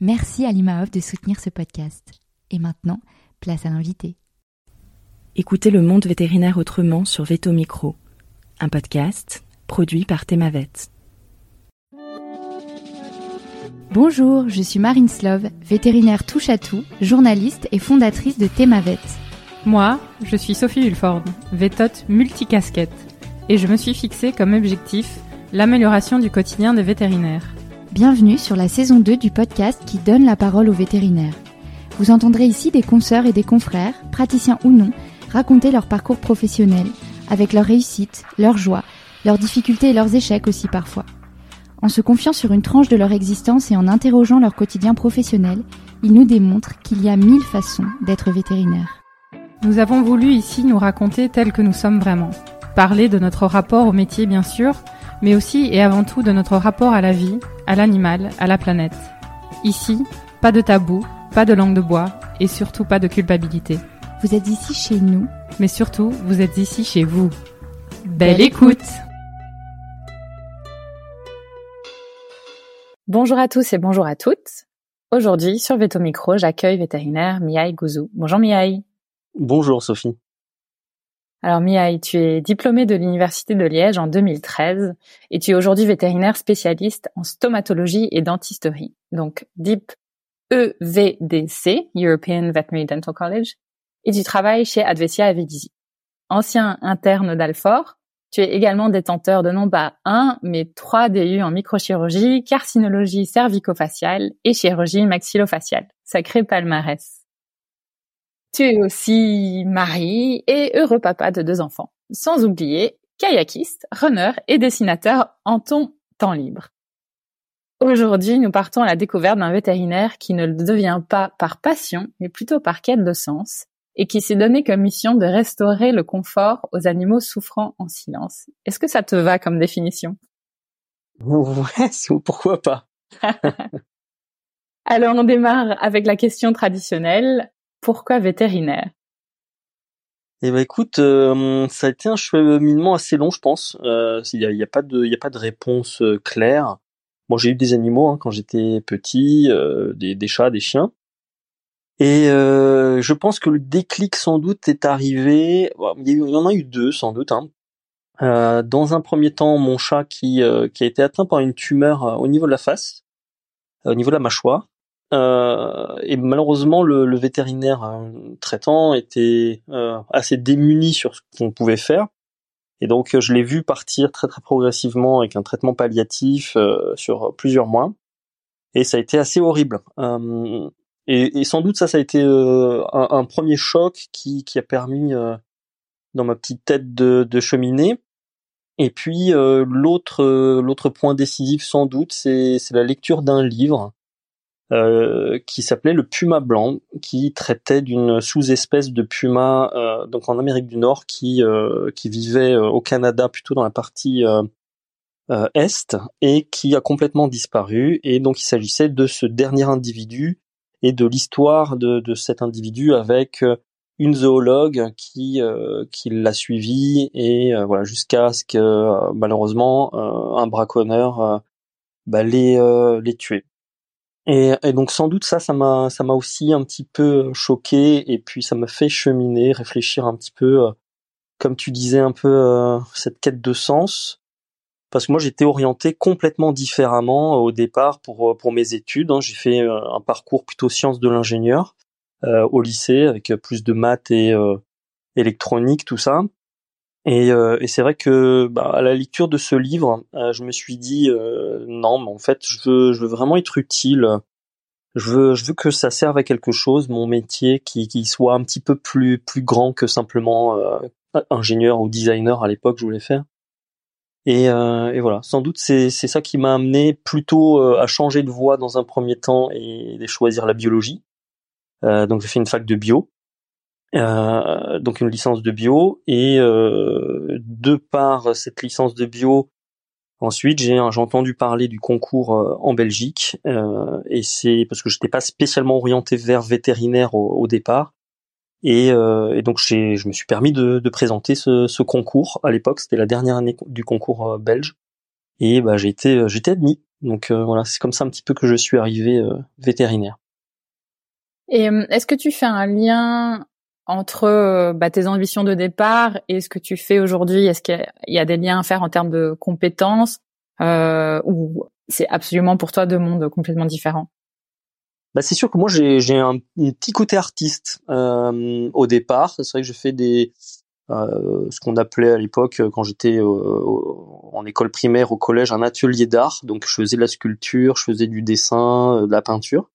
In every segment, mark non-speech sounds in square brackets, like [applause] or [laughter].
Merci à l'IMAOF de soutenir ce podcast. Et maintenant, place à l'invité. Écoutez le monde vétérinaire autrement sur Veto Micro, un podcast produit par Thémavet. Bonjour, je suis Marine Slove, vétérinaire touche à tout, journaliste et fondatrice de Thémavet. Moi, je suis Sophie Hulford, vétote multicasquette, et je me suis fixé comme objectif l'amélioration du quotidien des vétérinaires. Bienvenue sur la saison 2 du podcast qui donne la parole aux vétérinaires. Vous entendrez ici des consoeurs et des confrères, praticiens ou non, raconter leur parcours professionnel, avec leurs réussites, leurs joies, leurs difficultés et leurs échecs aussi parfois. En se confiant sur une tranche de leur existence et en interrogeant leur quotidien professionnel, ils nous démontrent qu'il y a mille façons d'être vétérinaire. Nous avons voulu ici nous raconter tel que nous sommes vraiment. Parler de notre rapport au métier bien sûr, mais aussi et avant tout de notre rapport à la vie, à l'animal, à la planète. Ici, pas de tabou, pas de langue de bois et surtout pas de culpabilité. Vous êtes ici chez nous, mais surtout, vous êtes ici chez vous. Belle, écoute Bonjour à tous et bonjour à toutes. Aujourd'hui, sur Veto Micro, j'accueille vétérinaire Miaï Gouzou. Bonjour Miaï. Bonjour Sophie. Alors Miaï, tu es diplômée de l'Université de Liège en 2013 et tu es aujourd'hui vétérinaire spécialiste en stomatologie et dentisterie. Donc DIP EVDC, European Veterinary Dental College, et tu travailles chez Advesia Avidisi. Ancien interne d'Alfort, tu es également détenteur de non pas un, mais trois DU en microchirurgie, carcinologie cervico-faciale et chirurgie maxillofaciale. Sacré palmarès. Tu es aussi mari et heureux papa de deux enfants. Sans oublier kayakiste, runner et dessinateur en ton temps libre. Aujourd'hui, nous partons à la découverte d'un vétérinaire qui ne le devient pas par passion, mais plutôt par quête de sens, et qui s'est donné comme mission de restaurer le confort aux animaux souffrant en silence. Est-ce que ça te va comme définition? Ouais, [laughs] pourquoi pas? [laughs] Alors on démarre avec la question traditionnelle. Pourquoi vétérinaire? Eh ben écoute, euh, ça a été un cheminement assez long, je pense. Euh, il n'y a, a, pas de, il a pas de réponse euh, claire. Moi, j'ai eu des animaux hein, quand j'étais petit, des, chats, des chiens. Et je pense que le déclic, sans doute, est arrivé. il, y en a eu deux, sans doute. Hein. dans un premier temps, mon chat qui a été atteint par une tumeur au niveau de la face, au niveau de la mâchoire. Euh, et malheureusement, le, le vétérinaire euh, traitant était euh, assez démuni sur ce qu'on pouvait faire. Et donc, je l'ai vu partir très très progressivement avec un traitement palliatif sur plusieurs mois. Et ça a été assez horrible. Et, et, sans doute, ça, ça a été un, un, premier choc qui, qui a permis dans ma petite tête de, de cheminer. Et puis l'autre l'autre point décisif sans doute, c'est la lecture d'un livre euh, qui s'appelait le puma blanc, qui traitait d'une sous-espèce de puma euh, donc en Amérique du Nord qui euh, qui vivait au Canada plutôt dans la partie est et qui a complètement disparu et donc il s'agissait de ce dernier individu et de l'histoire de, de cet individu avec une zoologue qui qui l'a suivi et voilà jusqu'à ce que malheureusement un braconneur bah, les les. Et, donc sans doute ça, ça m'a, ça m'a aussi un petit peu choqué et puis ça m'a fait cheminer, réfléchir un petit peu, euh, comme tu disais un peu euh, cette quête de sens. parce que moi j'étais orienté complètement différemment au départ pour pour mes études. Hein. J'ai fait un parcours plutôt sciences de l'ingénieur au lycée avec plus de maths et électronique, tout ça. Et, et c'est vrai que bah, à la lecture de ce livre, je me suis dit non, mais en fait je veux je veux vraiment être utile je veux, je veux que ça serve à quelque chose, mon métier, qui, qui soit un petit peu plus, plus grand que simplement euh, ingénieur ou designer à l'époque je voulais faire. Et, euh, et voilà, sans doute c'est, c'est ça qui m'a amené plutôt euh, à changer de voie dans un premier temps et de choisir la biologie. Euh, donc j'ai fait une fac de bio, euh, donc une licence de bio, et de par cette licence de bio, Ensuite, j'ai entendu parler du concours euh, en Belgique euh, et c'est parce que j'étais pas spécialement orienté vers vétérinaire au, départ et, euh, et donc je me suis permis de, de présenter ce, ce, concours à l'époque. C'était la dernière année du concours euh, belge et bah j'ai été euh, j'étais admis. Donc voilà, c'est comme ça un petit peu que je suis arrivé vétérinaire. Et est-ce que tu fais un lien entre euh, bah, tes ambitions de départ et ce que tu fais aujourd'hui Est-ce qu'il y, a des liens à faire en termes de compétences euh, ou c'est absolument pour toi deux mondes complètement différents? Bah, c'est sûr que moi j'ai un, petit côté artiste euh, au départ. C'est vrai que je fais des euh, ce qu'on appelait à l'époque quand j'étais en école primaire au collège un atelier d'art. Donc je faisais de la sculpture, je faisais du dessin, de la peinture.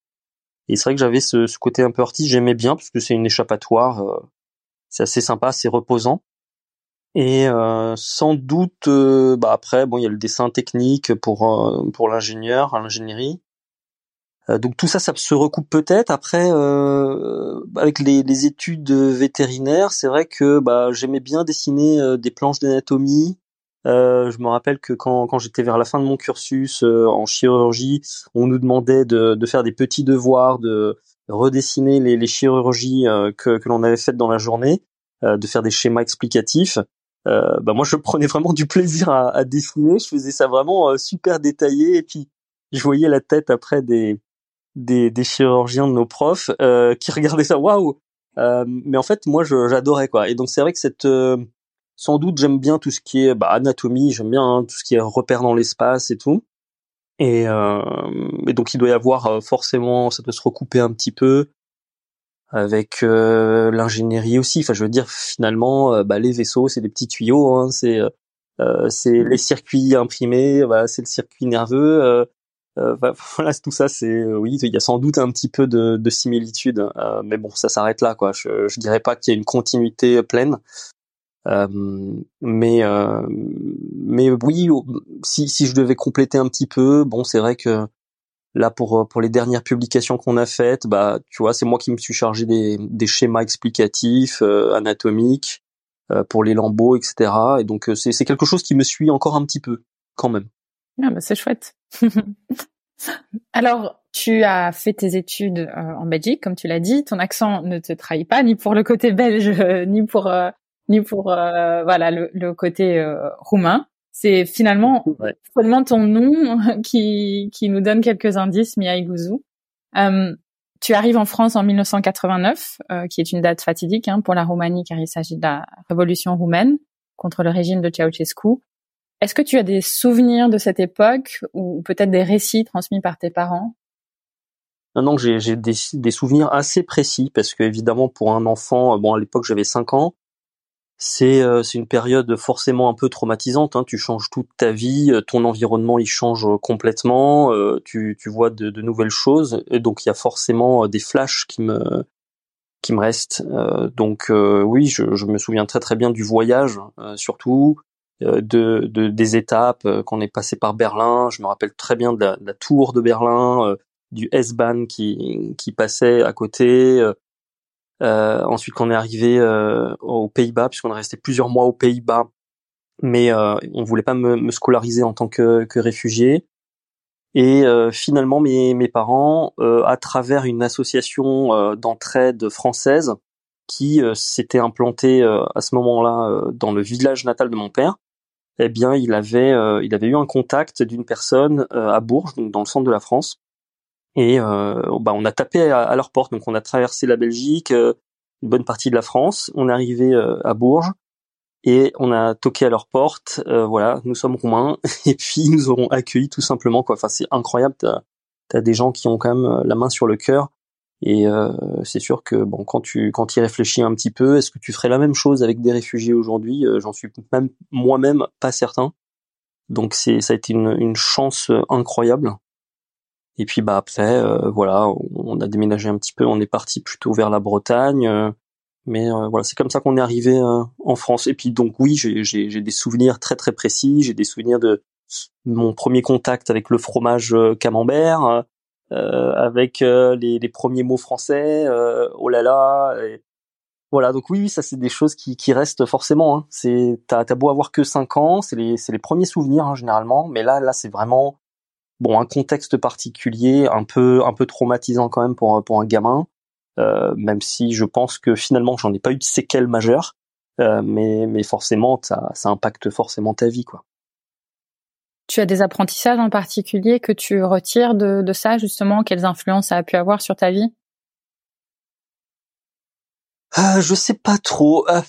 Et c'est vrai que j'avais ce, ce, côté un peu artiste, j'aimais bien parce que c'est une échappatoire, euh, c'est assez sympa, c'est reposant. Et euh, sans doute, euh, bah après, bon, il y a le dessin technique pour euh, pour l'ingénieur, l'ingénierie. donc tout ça, ça se recoupe peut-être. Après, avec les, les, études vétérinaires, c'est vrai que bah, j'aimais bien dessiner des planches d'anatomie, euh, je me rappelle que quand, quand j'étais vers la fin de mon cursus euh, en chirurgie, on nous demandait de, de, faire des petits devoirs, de redessiner les, les chirurgies euh, que, que l'on avait faites dans la journée, de faire des schémas explicatifs. bah moi, je [laughs] prenais vraiment du plaisir à, à dessiner. Je faisais ça vraiment super détaillé et puis je voyais la tête après des des, des chirurgiens de nos profs qui [laughs] regardaient ça. Waouh Mais en fait, moi, j'adorais quoi. Et donc c'est vrai que cette sans doute, j'aime bien tout ce qui est bah, anatomie, j'aime bien hein, tout ce qui est repère dans l'espace et tout. Et, euh, et, donc, il doit y avoir euh, forcément, ça doit se recouper un petit peu avec euh, l'ingénierie aussi. Enfin, je veux dire, finalement, euh, bah, les vaisseaux, c'est des petits tuyaux, hein, c'est euh, c'est les circuits imprimés, bah, c'est le circuit nerveux. Bah, [laughs] voilà, tout ça, c'est oui, il y a sans doute un petit peu de, de similitude, mais bon, ça s'arrête là, quoi. Je, je dirais pas qu'il y a une continuité pleine. Euh, mais euh, mais oui, si si je devais compléter un petit peu, bon, c'est vrai que là pour pour les dernières publications qu'on a faites, bah tu vois, c'est moi qui me suis chargé des des schémas explicatifs euh, anatomiques pour les lambeaux, etc. Et donc c'est c'est quelque chose qui me suit encore un petit peu quand même. Ah bah c'est chouette. [laughs] Alors, tu as fait tes études en Belgique, comme tu l'as dit. Ton accent ne te trahit pas, ni pour le côté belge, [laughs] ni pour ni pour euh, voilà le, le côté euh, roumain. C'est finalement [laughs] seulement ton nom [laughs] qui, qui nous donne quelques indices, Mia Iguzu. Euh, tu arrives en France en 1989, qui est une date fatidique hein, pour la Roumanie car il s'agit de la révolution roumaine contre le régime de Ceausescu. Est-ce que tu as des souvenirs de cette époque ou peut-être des récits transmis par tes parents? Non, non, j'ai des, des, souvenirs assez précis parce que évidemment pour un enfant, bon à l'époque j'avais 5 ans, c'est euh, c'est une période forcément un peu traumatisante. Hein. Tu changes toute ta vie, euh, ton environnement il change complètement, euh, tu, tu vois de, de, nouvelles choses, et donc il y a forcément des flashs qui me qui me restent. donc oui, je, je, me souviens très très bien du voyage, surtout de, de, des étapes qu'on est passé par Berlin. Je me rappelle très bien de la, de la tour de Berlin, du S-Bahn qui qui passait à côté ensuite, qu'on est arrivé euh, aux Pays-Bas, puisqu'on est resté plusieurs mois aux Pays-Bas, mais euh, on voulait pas me, me, scolariser en tant que, que réfugié. Et euh, finalement, mes, mes parents, euh, à travers une association euh, d'entraide française qui s'était implantée à ce moment-là dans le village natal de mon père, eh bien, il avait, il avait eu un contact d'une personne à Bourges, donc dans le centre de la France, et euh, bah, on a tapé à, leur porte. Donc on a traversé la Belgique, euh, une bonne partie de la France. On est arrivé euh, à Bourges. et on a toqué à leur porte. voilà, nous sommes roumains [laughs] et puis ils nous auront accueillis tout simplement quoi. Enfin c'est incroyable. T'as as des gens qui ont quand même la main sur le cœur et euh, c'est sûr que bon, quand tu quand y réfléchis un petit peu, est-ce que tu ferais la même chose avec des réfugiés aujourd'hui? Euh, J'en suis même moi-même pas certain. Donc c'est ça a été une, une chance incroyable. Et puis bah après voilà, on a déménagé un petit peu, on est parti plutôt vers la Bretagne. mais voilà, c'est comme ça qu'on est arrivé en France. Et puis donc oui, j'ai des souvenirs très très précis. J'ai des souvenirs de mon premier contact avec le fromage camembert euh, avec euh, les, les, premiers mots français, euh, oh là là. Et voilà, donc oui, oui, ça c'est des choses qui, qui restent forcément. Hein. C'est t'as as beau avoir que 5 ans, c'est les les premiers souvenirs hein, généralement, mais là là c'est vraiment bon un contexte particulier, un peu un peu traumatisant quand même pour pour un gamin. Euh, même si je pense que finalement j'en ai pas eu de séquelles majeures, euh, mais mais forcément ça ça impacte forcément ta vie quoi. Tu as des apprentissages en particulier que tu retires de, de ça, justement? Quelles influences ça a pu avoir sur ta vie? Euh, Je sais pas trop. Euh,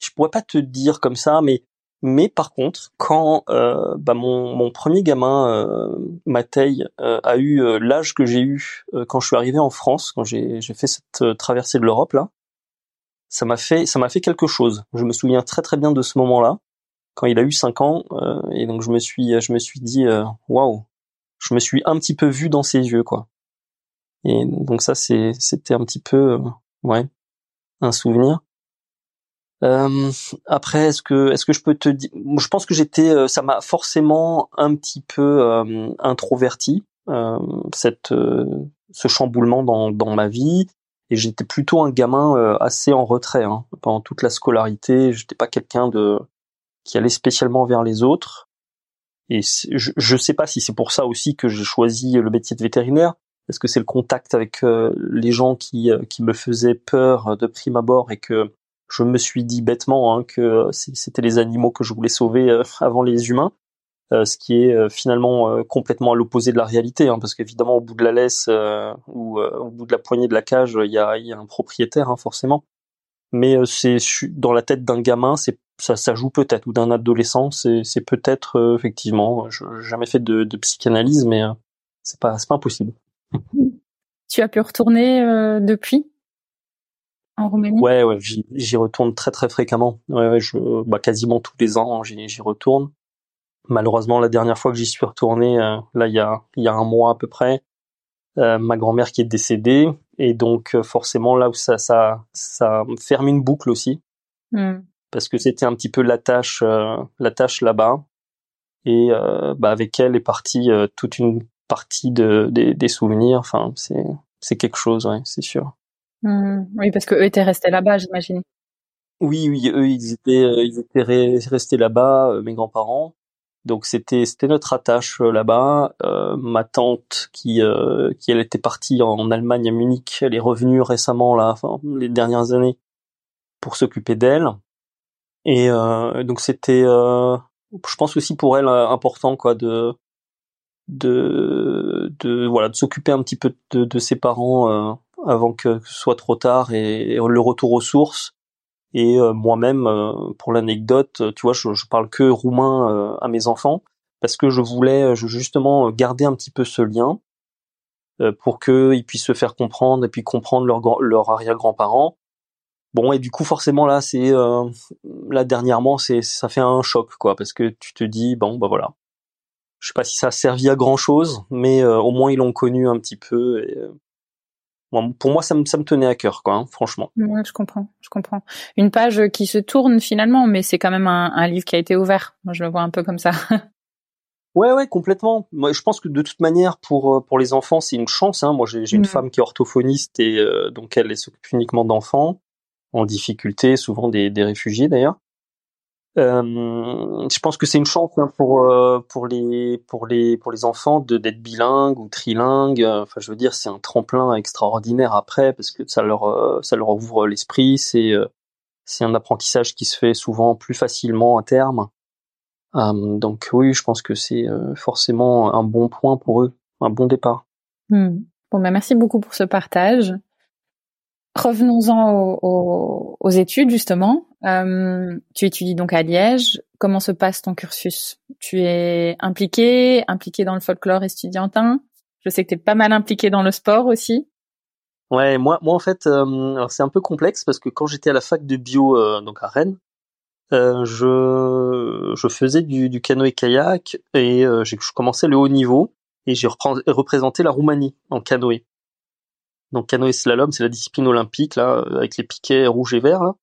je pourrais pas te dire comme ça, mais mais par contre, quand euh, bah mon, mon premier gamin, euh, Matei, euh, a eu euh, l'âge que j'ai eu quand je suis arrivé en France, quand j'ai fait cette traversée de l'Europe là, ça m'a fait ça m'a fait quelque chose. Je me souviens très très bien de ce moment-là quand il a eu 5 ans euh, et donc je me suis je me suis dit euh, waouh je me suis un petit peu vu dans ses yeux quoi et donc ça c'est c'était un petit peu euh, ouais un souvenir euh, après est-ce que est-ce que je peux te dire je pense que j'étais ça m'a forcément un petit peu introverti cette ce chamboulement dans dans ma vie et j'étais plutôt un gamin assez en retrait hein. pendant toute la scolarité j'étais pas quelqu'un de qui allait spécialement vers les autres. Et je ne sais pas si c'est pour ça aussi que j'ai choisi le métier de vétérinaire. Est-ce que c'est le contact avec euh, les gens qui, euh, qui me faisaient peur de prime abord et que je me suis dit bêtement hein, que c'était les animaux que je voulais sauver euh, [laughs] avant les humains, ce qui est finalement complètement à l'opposé de la réalité, hein, parce qu'évidemment au bout de la laisse ou au bout de la poignée de la cage, il y a, un propriétaire hein, forcément. Mais c'est dans la tête d'un gamin, ça, joue peut-être, ou d'un adolescent, c'est, peut-être euh, effectivement. Je jamais fait de, psychanalyse, mais euh, c'est pas, pas impossible. Tu as pu retourner euh, depuis? En Roumanie? Ouais, ouais, j'y, retourne très très fréquemment. Ouais, ouais, je, bah, quasiment tous les ans, j'y, j'y retourne. Malheureusement, la dernière fois que j'y suis retourné, là, il y a, il y a un mois à peu près, ma grand-mère qui est décédée, et donc forcément là où ça, ça, ça ferme une boucle aussi. Hmm parce que c'était un petit peu la tâche, euh, la tâche là-bas. Et euh, bah, avec elle est partie euh, toute une partie de, des, souvenirs. Enfin, c'est c'est quelque chose, ouais, c'est sûr. Mmh. oui, parce que eux étaient restés là-bas, j'imagine. Oui, oui, eux ils étaient ils étaient restés là-bas, mes grands-parents. Donc c'était c'était notre attache là-bas. ma tante qui qui elle était partie en Allemagne à Munich, elle est revenue récemment là, enfin les dernières années pour s'occuper d'elle. Et euh, donc c'était, euh, je pense aussi pour elle euh, important quoi de de de voilà de s'occuper un petit peu de, de ses parents avant que, ce soit trop tard et, le retour aux sources. Et moi-même, pour l'anecdote, tu vois, je, je, parle que roumain à mes enfants parce que je voulais justement garder un petit peu ce lien pour qu'ils puissent se faire comprendre et puis comprendre leurs leur arrière-grands-parents Bon et du coup forcément là c'est euh, là dernièrement c'est ça fait un choc quoi parce que tu te dis bon bah voilà je sais pas si ça a servi à grand chose mais euh, au moins ils l'ont connu un petit peu et euh, bon, pour moi ça me ça me tenait à cœur quoi hein, franchement ouais, je comprends je comprends une page qui se tourne finalement mais c'est quand même un, un, livre qui a été ouvert moi je le vois un peu comme ça [laughs] Ouais, ouais, complètement. Moi, je pense que de toute manière, pour pour les enfants, c'est une chance. Hein. Moi, j'ai une mmh. femme qui est orthophoniste et donc elle s'occupe uniquement d'enfants en difficulté, souvent des, des réfugiés d'ailleurs. Euh, je pense que c'est une chance hein, pour euh, pour les pour les pour les enfants de d'être bilingues ou trilingues. Enfin, je veux dire, c'est un tremplin extraordinaire après parce que ça leur euh, ça leur ouvre l'esprit. C'est euh, c'est un apprentissage qui se fait souvent plus facilement à terme. donc oui, je pense que c'est forcément un bon point pour eux, un bon départ. Hmm. Bon, ben merci beaucoup pour ce partage. Revenons-en aux, études justement. tu étudies donc à Liège. Comment se passe ton cursus? Tu es impliqué, impliqué dans le folklore estudiantin? Je sais que tu es pas mal impliqué dans le sport aussi. Ouais, moi, moi en fait, c'est un peu complexe parce que quand j'étais à la fac de bio, donc à Rennes, euh, je, je faisais du, du canoë-kayak et euh, j'ai commencé le haut niveau et j'ai représenté la Roumanie en canoë. Donc canoë slalom, c'est la discipline olympique là, avec les piquets rouges et verts.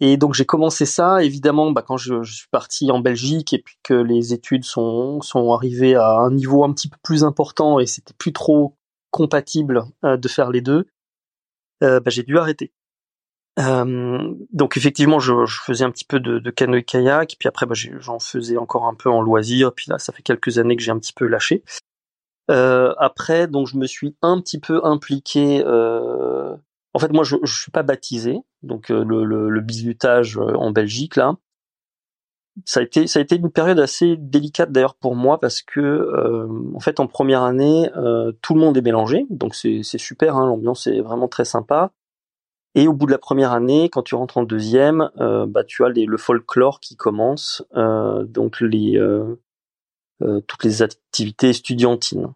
Et donc j'ai commencé ça, évidemment, bah, quand je, suis parti en Belgique et puis que les études sont, sont arrivées à un niveau un petit peu plus important et c'était plus trop compatible euh, de faire les deux, euh, bah, j'ai dû arrêter. Euh, donc effectivement, je, faisais un petit peu de, de canoë-kayak, puis après bah, j'en faisais encore un peu en loisir, puis là ça fait quelques années que j'ai un petit peu lâché. Euh, après, donc je me suis un petit peu impliqué. Euh... En fait, moi, je, je suis pas baptisé, donc euh, le, le, le bisutage euh, en Belgique là, ça a été ça a été une période assez délicate d'ailleurs pour moi parce que euh, en fait en première année tout le monde est mélangé, donc c'est c'est super, hein, l'ambiance est vraiment très sympa. Et au bout de la première année, quand tu rentres en deuxième, euh, bah, tu as les, le folklore qui commence, euh, donc les, euh, euh toutes les activités estudiantines.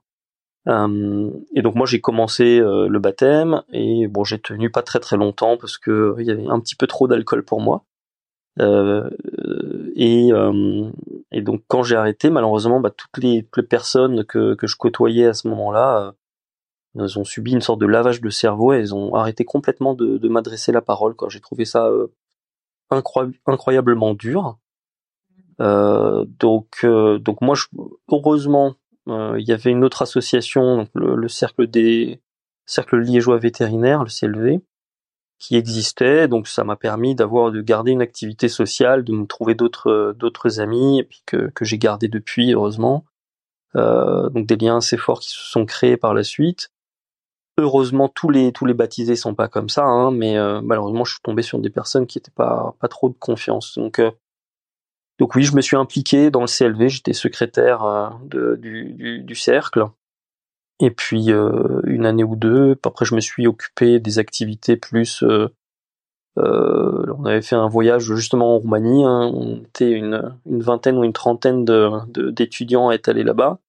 Euh, et donc moi j'ai commencé euh, le baptême et bon j'ai tenu pas très très longtemps parce que il y avait un petit peu trop d'alcool pour moi. et, et donc quand j'ai arrêté, malheureusement, bah, toutes les, personnes que, que je côtoyais à ce moment-là elles ont subi une sorte de lavage de cerveau et elles ont arrêté complètement de, de m'adresser la parole. J'ai trouvé ça euh, incroyablement dur. Euh, donc, euh, donc moi, je, heureusement, euh, il y avait une autre association, donc le, le, cercle des cercle liégeois vétérinaires, le CLV, qui existait. Donc ça m'a permis d'avoir de garder une activité sociale, de me trouver d'autres d'autres amis, et puis que, que j'ai gardé depuis, heureusement. Euh, donc des liens assez forts qui se sont créés par la suite. Heureusement, tous les tous les baptisés sont pas comme ça, hein, mais euh, malheureusement, je suis tombé sur des personnes qui étaient pas pas trop de confiance. Donc euh, donc oui, je me suis impliqué dans le CLV, j'étais secrétaire euh, du, cercle. Et puis une année ou deux, après je me suis occupé des activités plus. on avait fait un voyage justement en Roumanie. Hein, on était une, vingtaine ou une trentaine d'étudiants à être allés là-bas.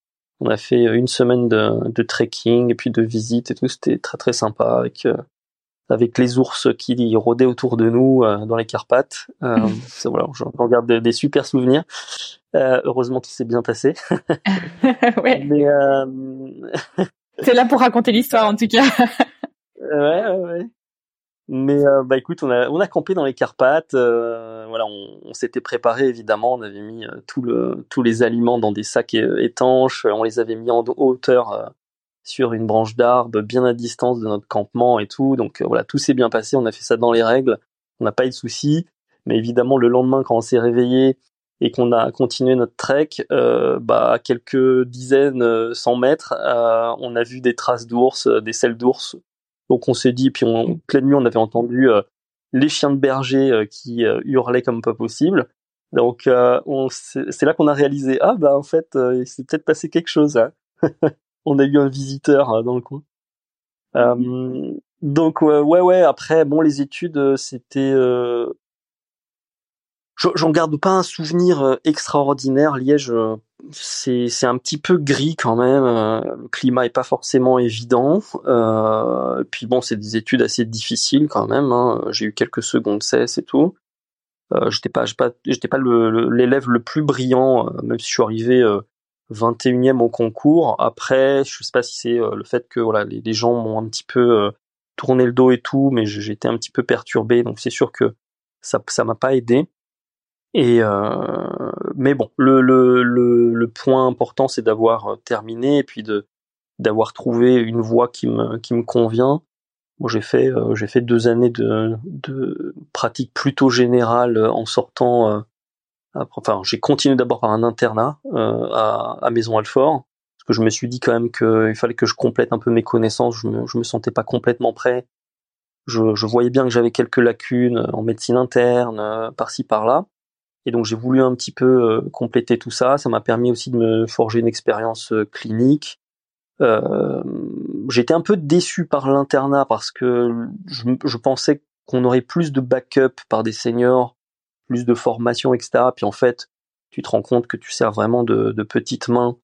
On a fait une semaine de, trekking et puis de visite et tout. C'était très très sympa euh, avec les ours qui rôdaient autour de nous euh, dans les Carpates. Euh, [laughs] ça, voilà, j'en garde des, des, super souvenirs. Euh, heureusement, tout s'est bien passé. [laughs] [laughs] ouais. Mais c'est là pour raconter l'histoire en tout cas. ouais, ouais, ouais. Mais euh, bah écoute, on a on a campé dans les Carpates. Euh, voilà, on, on s'était préparé évidemment. On avait mis euh, tout le tous les aliments dans des sacs étanches. On les avait mis en hauteur sur une branche d'arbre, bien à distance de notre campement et tout. Donc voilà, tout s'est bien passé. On a fait ça dans les règles. On n'a pas eu de soucis. Mais évidemment, le lendemain, quand on s'est réveillé et qu'on a continué notre trek, euh, bah à quelques dizaines, cent mètres, on a vu des traces d'ours, des selles d'ours donc on s'est dit, puis on, pleine nuit, on avait entendu euh, les chiens de berger euh, qui euh, hurlaient comme pas possible. Donc c'est là qu'on a réalisé, ah bah en fait, il s'est peut-être passé quelque chose. Hein. [laughs] on a eu un visiteur dans le coin. donc ouais ouais après bon les études c'était j'en garde pas un souvenir extraordinaire Liège c'est c'est un petit peu gris quand même. Euh, le climat est pas forcément évident. Euh, puis bon, c'est des études assez difficiles quand même. Hein. J'ai eu quelques secondes cesse et tout. Euh, j'étais pas j'étais pas l'élève le, plus brillant, euh, même si je suis arrivé 21e au concours. Après, je sais pas si c'est le fait que voilà les, gens m'ont un petit peu tourné le dos et tout, mais j'étais un petit peu perturbé. Donc c'est sûr que ça ça m'a pas aidé. Et euh, mais bon, le, le, le, le point important, c'est d'avoir euh, terminé et puis de d'avoir trouvé une voie qui me qui me convient. Moi, j'ai fait euh, j'ai fait deux années de de pratique plutôt générale euh, en sortant. Euh, enfin, j'ai continué d'abord par un internat à, à Maison Alfort parce que je me suis dit quand même qu'il fallait que je complète un peu mes connaissances. Je me je me sentais pas complètement prêt. Je, je voyais bien que j'avais quelques lacunes en médecine interne, par-ci par-là. Et donc j'ai voulu un petit peu euh, compléter tout ça. Ça m'a permis aussi de me forger une expérience euh, clinique. Euh, j'étais un peu déçu par l'internat parce que je, je pensais qu'on aurait plus de backup par des seniors, plus de formation, etc. Puis en fait, tu te rends compte que tu sers vraiment de, petites mains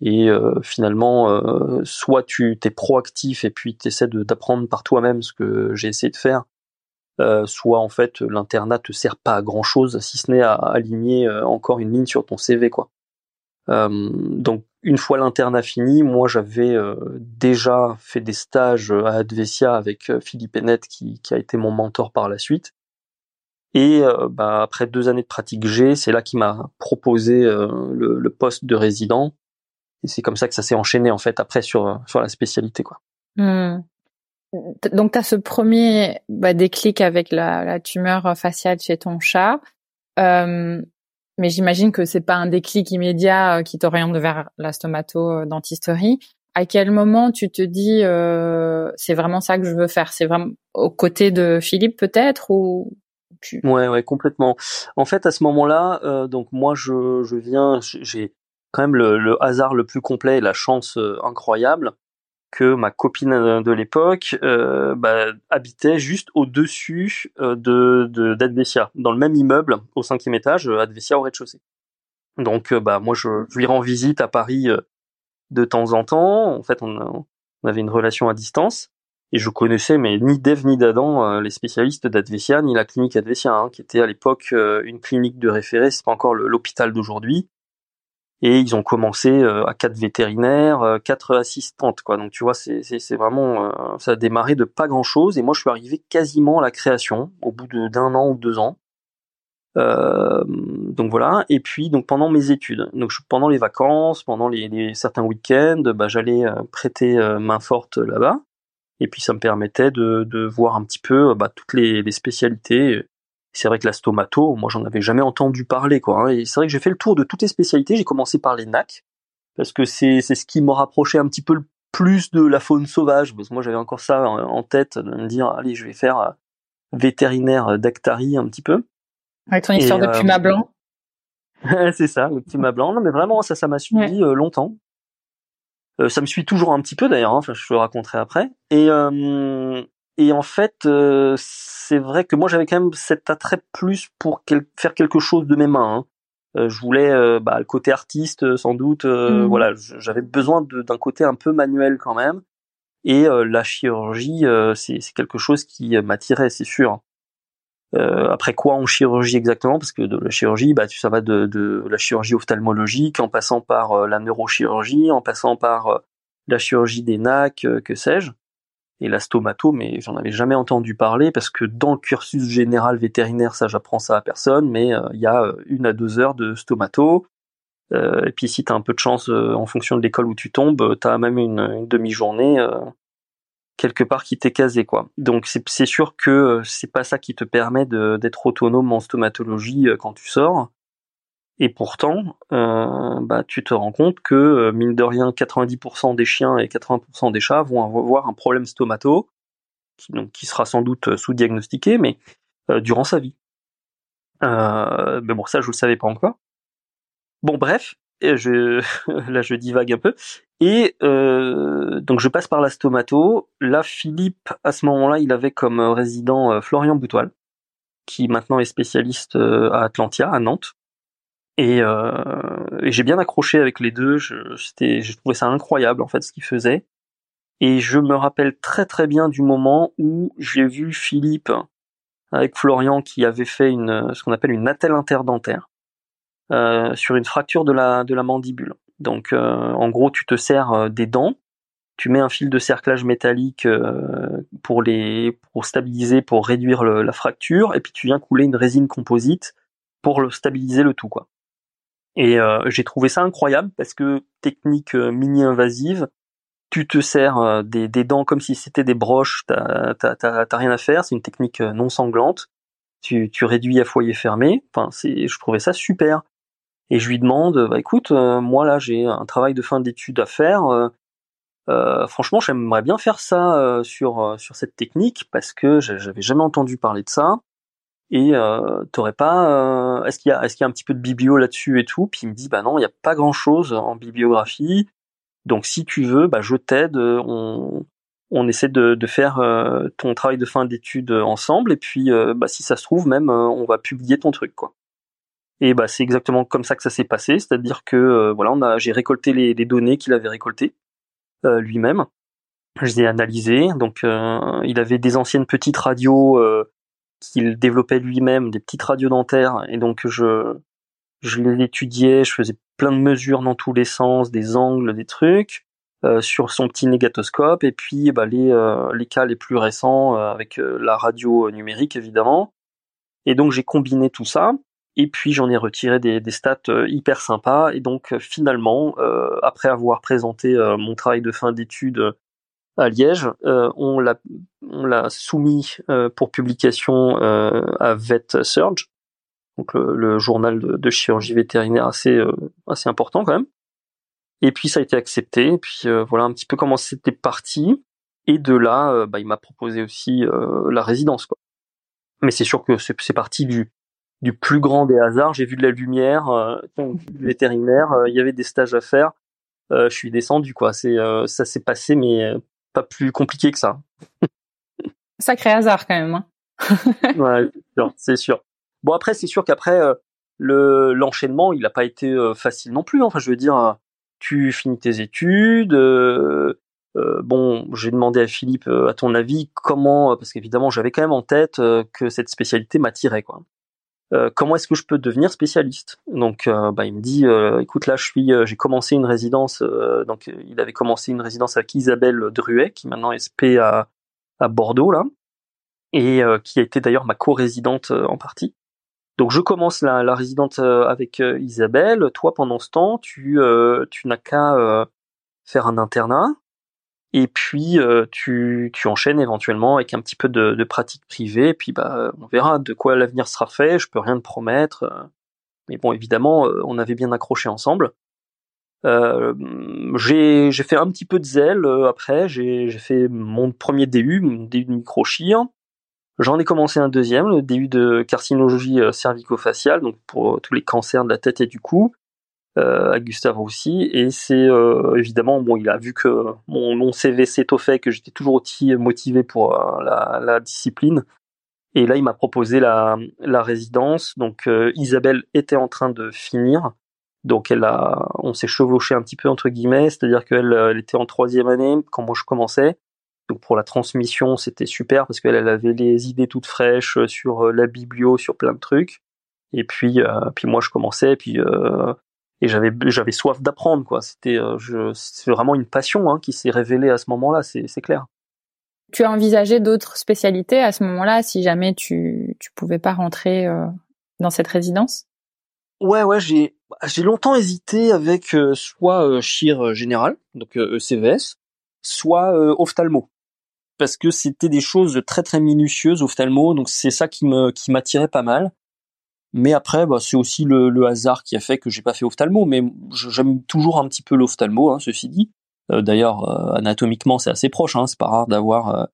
et euh, finalement, euh, soit tu t'es proactif et puis tu essaies d'apprendre par toi-même ce que j'ai essayé de faire, euh, soit en fait l'internat te sert pas à grand chose si ce n'est à aligner encore une ligne sur ton CV quoi. donc une fois l'internat fini, moi j'avais déjà fait des stages à Advesia avec Philippe Hennette qui, qui, a été mon mentor par la suite. Et bah, après deux années de pratique G, c'est là qu'il m'a proposé le, le, poste de résident et c'est comme ça que ça s'est enchaîné en fait après sur sur la spécialité quoi. Hmm. Donc tu as ce premier bah, déclic avec la, tumeur faciale chez ton chat, euh, mais j'imagine que c'est pas un déclic immédiat euh, qui t'oriente vers la stomato-dentisterie. À quel moment tu te dis euh, c'est vraiment ça que je veux faire? C'est vraiment aux côtés de Philippe peut-être ou Ouais ouais complètement. En fait à ce moment-là euh, donc moi je je viens j'ai quand même le, hasard le plus complet et la chance euh, incroyable que ma copine de l'époque euh, bah, habitait juste au-dessus euh, de d'Advesia, dans le même immeuble au cinquième étage, Advesia au rez-de-chaussée. Donc bah moi je, lui rends visite à Paris de temps en temps. En fait on, avait une relation à distance et je connaissais mais ni Dev ni d'Adam les spécialistes d'Advesia ni la clinique Advesia hein, qui était à l'époque une clinique de référé, c'est pas encore l'hôpital d'aujourd'hui et ils ont commencé euh, à quatre vétérinaires, euh, quatre assistantes quoi. Donc tu vois, c'est vraiment euh, ça a démarré de pas grand chose et moi je suis arrivé quasiment à la création au bout d'un an ou deux ans. Euh, donc voilà. Et puis donc pendant mes études, donc pendant les vacances, pendant les, les certains week-ends, bah, j'allais prêter main forte là-bas. Et puis ça me permettait de, de voir un petit peu bah, toutes les, les spécialités c'est vrai que la stomato, moi j'en avais jamais entendu parler quoi. Hein. Et c'est vrai que j'ai fait le tour de toutes les spécialités. J'ai commencé par les NAC parce que c'est c'est ce qui me rapprochait un petit peu le plus de la faune sauvage. Parce que moi j'avais encore ça en tête de me dire allez je vais faire euh, vétérinaire d'Actari un petit peu. Avec ton histoire de euh, puma blanc. [laughs] c'est ça, le puma blanc. Non mais vraiment ça ça m'a suivi euh, longtemps. Ça me suit toujours un petit peu d'ailleurs. Hein. Enfin je te le raconterai après. Et et en fait, euh, c'est vrai que moi j'avais quand même cet attrait plus pour faire quelque chose de mes mains. Hein. Euh, je voulais euh, bah, le côté artiste sans doute. Mmh. Voilà, j'avais besoin d'un côté un peu manuel quand même. Et la chirurgie, c'est quelque chose qui m'attirait, c'est sûr. Après quoi en chirurgie exactement? Parce que de la chirurgie, bah, ça va de, de la chirurgie ophtalmologique, en passant par la neurochirurgie, en passant par la chirurgie des NAC, que sais-je et la stomato, mais j'en avais jamais entendu parler parce que dans le cursus général vétérinaire, ça j'apprends ça à personne, mais euh, il y a euh, une à deux heures de stomato. Euh, et puis si tu as un peu de chance en fonction de l'école où tu tombes, tu as même une, demi-journée quelque part qui t'est casé quoi. Donc c'est sûr que c'est pas ça qui te permet d'être autonome en stomatologie quand tu sors. Et pourtant, euh, bah, tu te rends compte que, euh, mine de rien, 90% des chiens et 80% des chats vont avoir un problème stomato, qui, sera sans doute sous-diagnostiqué, mais euh, durant sa vie. mais bon, ça, je le savais pas encore. Bon, bref, je, [laughs] là, je divague un peu. Et donc, je passe par la stomato. Là, Philippe, à ce moment-là, il avait comme résident Florian Boutoil, qui maintenant est spécialiste à Atlantia, à Nantes. Et, euh, j'ai bien accroché avec les deux. Je, c'était, j'ai trouvé ça incroyable en fait ce qu'ils faisaient. Et je me rappelle très très bien du moment où j'ai vu Philippe avec Florian qui avait fait ce qu'on appelle une attelle interdentaire euh, sur une fracture de la de la mandibule. Donc euh, en gros tu te sers euh, des dents, tu mets un fil de cerclage métallique pour les pour stabiliser, pour réduire la fracture, et puis tu viens couler une résine composite pour le, stabiliser le tout quoi. Et j'ai trouvé ça incroyable parce que technique mini-invasive, tu te sers des, des, dents comme si c'était des broches, t'as rien à faire, c'est une technique non sanglante. Tu, tu réduis à foyer fermé. Enfin, je trouvais ça super. Et je lui demande, bah écoute, moi là j'ai un travail de fin d'études à faire. Euh, franchement, j'aimerais bien faire ça sur sur cette technique parce que j'avais jamais entendu parler de ça et euh, t'aurais pas euh, est-ce qu'il y a est-ce qu'il y a un petit peu de biblio là-dessus et tout? Puis il me dit bah non il y a pas grand chose en bibliographie Donc si tu veux, bah, je t'aide. On, on essaie de, de faire ton travail de fin d'études ensemble. Et puis, bah, si ça se trouve, même, on va publier ton truc, quoi. Et bah, c'est exactement comme ça que ça s'est passé, c'est-à-dire que voilà, on a, j'ai récolté les, les données qu'il avait récoltées lui-même. Je les ai analysées. Donc, il avait des anciennes petites radios qu'il développait lui-même, des petites radios dentaires, et donc je je les étudiais, je faisais plein de mesures dans tous les sens, des angles, des trucs. Euh, sur son petit négatoscope et puis bah, les, euh, les cas les plus récents euh, avec la radio numérique évidemment. Et donc j'ai combiné tout ça et puis j'en ai retiré des, stats hyper sympas et donc finalement après avoir présenté mon travail de fin d'études à Liège, on l'a soumis pour publication à Vet Surge, donc le, journal de, chirurgie vétérinaire assez important quand même. Et puis ça a été accepté. Et puis euh, voilà un petit peu comment c'était parti. Et de là, euh, bah, il m'a proposé aussi euh, la résidence. Mais c'est sûr que c'est parti du, du plus grand des hasards. J'ai vu de la lumière, euh, vétérinaire, il y avait des stages à faire. je suis descendu quoi. C'est ça s'est passé, mais pas plus compliqué que ça. [laughs] Sacré hasard quand même. Hein. [laughs] ouais, c'est sûr. Bon après, c'est sûr qu'après le l'enchaînement, il n'a pas été facile non plus. Enfin, je veux dire, tu finis tes études. Euh, euh, bon, j'ai demandé à Philippe, euh, à ton avis, comment, parce qu'évidemment j'avais quand même en tête que cette spécialité m'attirait, quoi. Comment est-ce que je peux devenir spécialiste? Donc, bah, il me dit, écoute, là, je suis, j'ai commencé une résidence. donc, il avait commencé une résidence avec Isabelle Druet, qui maintenant est SP à, Bordeaux, là, et qui a été d'ailleurs ma co-résidente en partie. Donc je commence la, la résidente euh, avec euh, Isabelle. Toi, pendant ce temps, tu, euh, tu n'as qu'à faire un internat. Et puis tu, tu enchaînes éventuellement avec un petit peu de, pratique privée. Puis bah on verra de quoi l'avenir sera fait. Je peux rien te promettre. Mais bon, évidemment, on avait bien accroché ensemble. Euh, j'ai fait un petit peu de zèle après. J'ai fait mon premier DU, mon DU de microchir. J'en ai commencé un deuxième, le début de carcinologie euh, cervico-faciale, donc pour euh, tous les cancers de la tête et du cou, euh, à Gustave aussi. Et c'est euh, évidemment, bon, il a vu que mon, mon CV s'étoffait, que j'étais toujours aussi motivé pour la, la, discipline. Et là, il m'a proposé la, résidence. Donc Isabelle était en train de finir. Donc elle a, on s'est chevauché un petit peu entre guillemets, c'est-à-dire qu'elle elle était en troisième année quand moi je commençais. Donc pour la transmission, c'était super parce qu'elle elle avait les idées toutes fraîches euh, sur euh, la biblio, sur plein de trucs. Et puis, euh, puis moi je commençais, et puis euh, et j'avais j'avais soif d'apprendre quoi. C'était je c'est vraiment une passion hein, qui s'est révélée à ce moment-là, c'est c'est clair. Tu as envisagé d'autres spécialités à ce moment-là, si jamais tu tu pouvais pas rentrer dans cette résidence? Ouais ouais j'ai j'ai longtemps hésité avec soit chir général donc ECVS, soit ophtalmo parce que c'était des choses très très minutieuses ophtalmo, donc c'est ça qui me qui m'attirait pas mal. Mais après, bah, c'est aussi le, hasard qui a fait que j'ai pas fait ophtalmo, mais j'aime toujours un petit peu l'ophtalmo, hein, ceci dit. Euh, D'ailleurs, euh, anatomiquement, c'est assez proche. Hein, c'est pas rare d'avoir euh,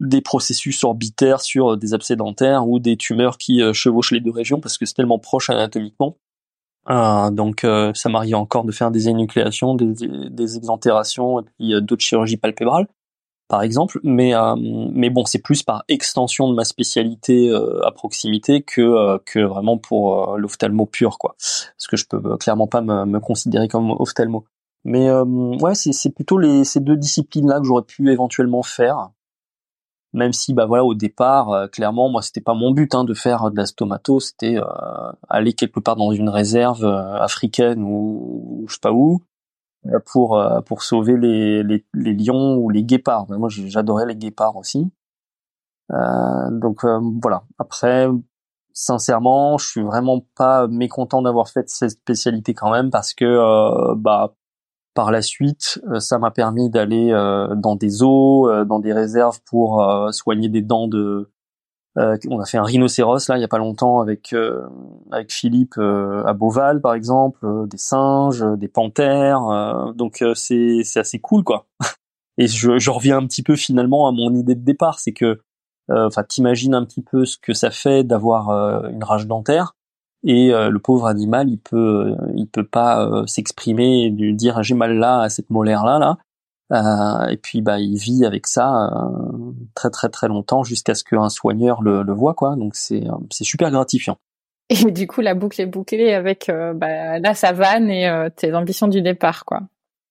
des processus orbitaires sur des abcès dentaires ou des tumeurs qui chevauchent les deux régions parce que c'est tellement proche anatomiquement. donc, ça m'arrive encore de faire des énucléations, des, des exentérations et puis d'autres chirurgies palpébrales par exemple, mais euh, mais bon, c'est plus par extension de ma spécialité euh, à proximité que euh, que vraiment pour l'ophtalmo pur quoi. Parce que je peux clairement pas me, me considérer comme ophtalmo. Mais ouais, c'est c'est plutôt les ces deux disciplines là que j'aurais pu éventuellement faire. Même si bah voilà au départ clairement moi c'était pas mon but hein, de faire de la stomato, c'était aller quelque part dans une réserve africaine ou je sais pas où pour euh, pour sauver les, les, les lions ou les guépards. Moi, j'adorais les guépards aussi. Euh, donc euh, voilà. Après, sincèrement, je suis vraiment pas mécontent d'avoir fait cette spécialité quand même parce que euh, bah par la suite, ça m'a permis d'aller dans des zoos, dans des réserves pour soigner des dents de euh, on a fait un rhinocéros là il y a pas longtemps avec euh, avec Philippe euh, à Beauval par exemple, des singes, des panthères. donc c'est c'est assez cool quoi. [laughs] Et je, je reviens un petit peu finalement à mon idée de départ, c'est que enfin t'imagines un petit peu ce que ça fait d'avoir une rage dentaire et le pauvre animal il peut il peut pas s'exprimer dire j'ai mal là à cette molaire là là euh, et puis bah il vit avec ça euh, très très très longtemps jusqu'à ce qu'un soigneur le, le voit quoi. Donc c'est euh, c'est super gratifiant. Et du coup la boucle est bouclée avec bah, la savane et tes ambitions du départ quoi.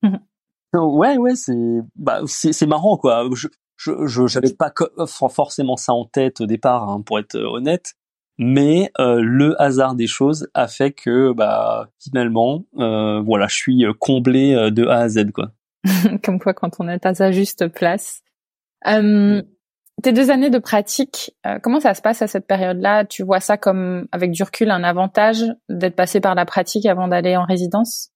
[laughs] ouais ouais c'est bah c'est c'est marrant quoi. Je je j'avais pas forcément ça en tête au départ hein, pour être honnête. Mais le hasard des choses a fait que bah finalement voilà je suis comblé de A à Z quoi. [laughs] comme quoi quand on est à sa juste place. Euh, tes deux années de pratique, euh, comment ça se passe à cette période-là? Tu vois ça comme, avec du recul, un avantage d'être passé par la pratique avant d'aller en résidence?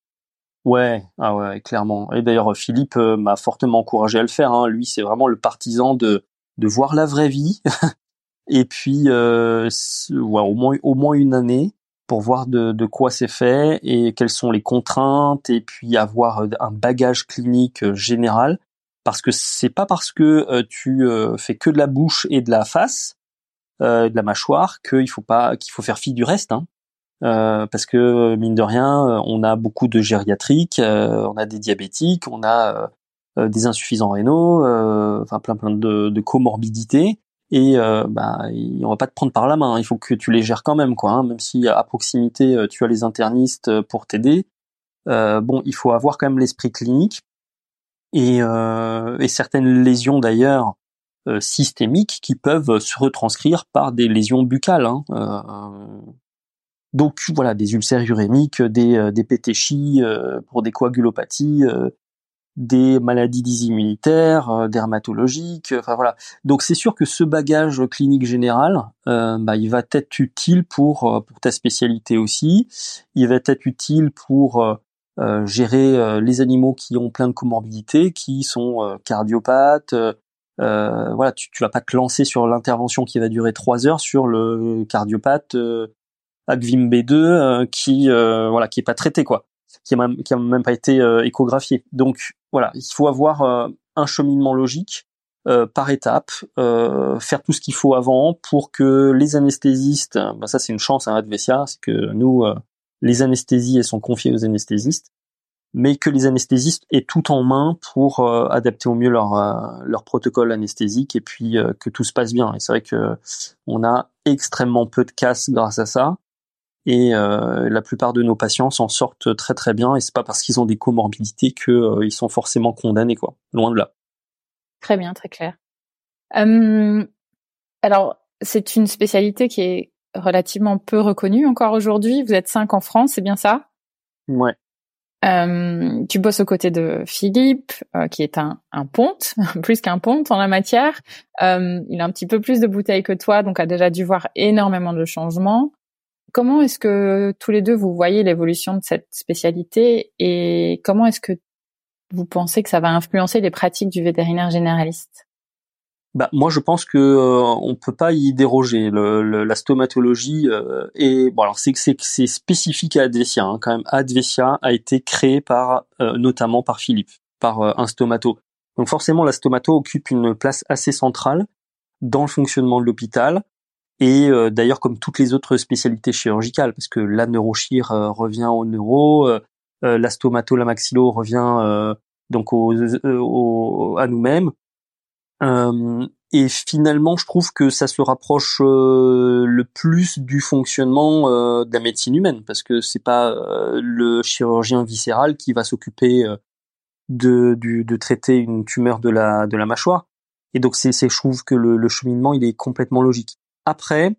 Ouais, ah ouais, clairement. Et d'ailleurs, Philippe euh, m'a fortement encouragé à le faire. Hein. Lui, c'est vraiment le partisan de de voir la vraie vie. [laughs] Et puis, ouais, au moins au moins une année pour voir de, de quoi c'est fait et quelles sont les contraintes et puis avoir euh, un bagage clinique euh, général parce que c'est pas parce que euh, tu fais que de la bouche et de la face de la mâchoire qu'il faut pas qu'il faut faire fi du reste hein. parce que mine de rien on a beaucoup de gériatriques on a des diabétiques on a des insuffisants rénaux enfin plein plein de, de comorbidités et euh, bah on va pas te prendre par la main hein. il faut que tu les gères quand même quoi hein. même si à proximité euh, tu as les internistes euh, pour t'aider euh, bon il faut avoir quand même l'esprit clinique et, certaines lésions d'ailleurs systémiques qui peuvent se retranscrire par des lésions buccales hein. donc voilà des ulcères urémiques des des pétéchies pour des coagulopathies des maladies immunitaires, euh, dermatologiques, enfin voilà. Donc c'est sûr que ce bagage clinique général, euh, bah, il va être utile pour euh, pour ta spécialité aussi. Il va être utile pour gérer les animaux qui ont plein de comorbidités, qui sont cardiopathes. voilà, tu, tu vas pas te lancer sur l'intervention qui va durer trois heures sur le cardiopathe Agvim B2 qui voilà qui est pas traité quoi qui a même, qui a même pas été échographié. Donc voilà, il faut avoir euh, un cheminement logique euh, par étape, euh, faire tout ce qu'il faut avant pour que les anesthésistes, bah ça c'est une chance à hein, Advesia, c'est que nous, les anesthésies elles sont confiées aux anesthésistes, mais que les anesthésistes aient tout en main pour adapter au mieux leur leur protocole anesthésique et puis que tout se passe bien. Et c'est vrai que on a extrêmement peu de casse grâce à ça et euh, la plupart de nos patients s'en sortent très très bien. Et c'est pas parce qu'ils ont des comorbidités qu'ils euh, sont forcément condamnés quoi. Loin de là. Très bien très clair. Alors c'est une spécialité qui est relativement peu reconnue encore aujourd'hui. Vous êtes cinq en France c'est bien ça? Ouais. Euh, tu bosses aux côtés de Philippe, euh, qui est un, un ponte, [laughs] plus qu'un ponte en la matière. Euh, il a un petit peu plus de bouteilles que toi, donc a déjà dû voir énormément de changements. Comment est-ce que tous les deux vous voyez l'évolution de cette spécialité et comment est-ce que vous pensez que ça va influencer les pratiques du vétérinaire généraliste? Bah, moi, je pense que euh, on peut pas y déroger. La stomatologie euh, est bon. Alors, c'est c'est spécifique à Advesia. Hein, quand même, Advesia a été créé par euh, notamment par Philippe, par euh, un stomato. Donc, forcément, la stomato occupe une place assez centrale dans le fonctionnement de l'hôpital et euh, d'ailleurs comme toutes les autres spécialités chirurgicales, parce que la neurochir euh, revient au neuro, euh, la stomato, la revient donc au, à nous-mêmes. et finalement, je trouve que ça se rapproche le plus du fonctionnement de la médecine humaine, parce que c'est pas le chirurgien viscéral qui va s'occuper de, de traiter une tumeur de la de la mâchoire. Et donc c'est, je trouve que le, le cheminement il est complètement logique. Après,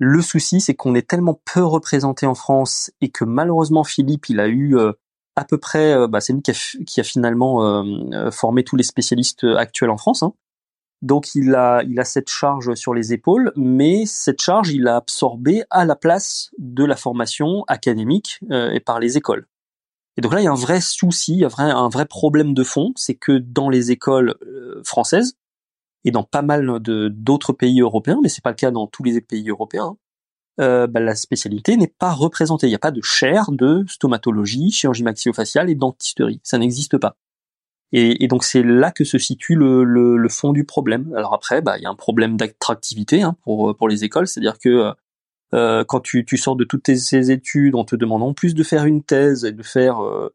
le souci, c'est qu'on est tellement peu représenté en France et que malheureusement Philippe, il a eu euh, à peu près, euh, bah, c'est lui qui a, finalement euh, formé tous les spécialistes actuels en France. Hein. Donc il a, il a cette charge sur les épaules, mais cette charge, il l'a absorbée à la place de la formation académique et par les écoles. Et donc là, il y a un vrai souci, un vrai, un vrai problème de fond, c'est que dans les écoles françaises, et dans pas mal de d'autres pays européens, mais c'est pas le cas dans tous les pays européens. Euh, bah, la spécialité n'est pas représentée. Il n'y a pas de chaire de stomatologie, chirurgie maxillofaciale et dentisterie. Ça n'existe pas. Et, et, donc c'est là que se situe le, le, le, fond du problème. Alors après, bah, il y a un problème d'attractivité hein, pour pour les écoles, c'est-à-dire que Euh, quand tu, tu sors de toutes tes, ces études, on te demande en plus de faire une thèse et de faire euh,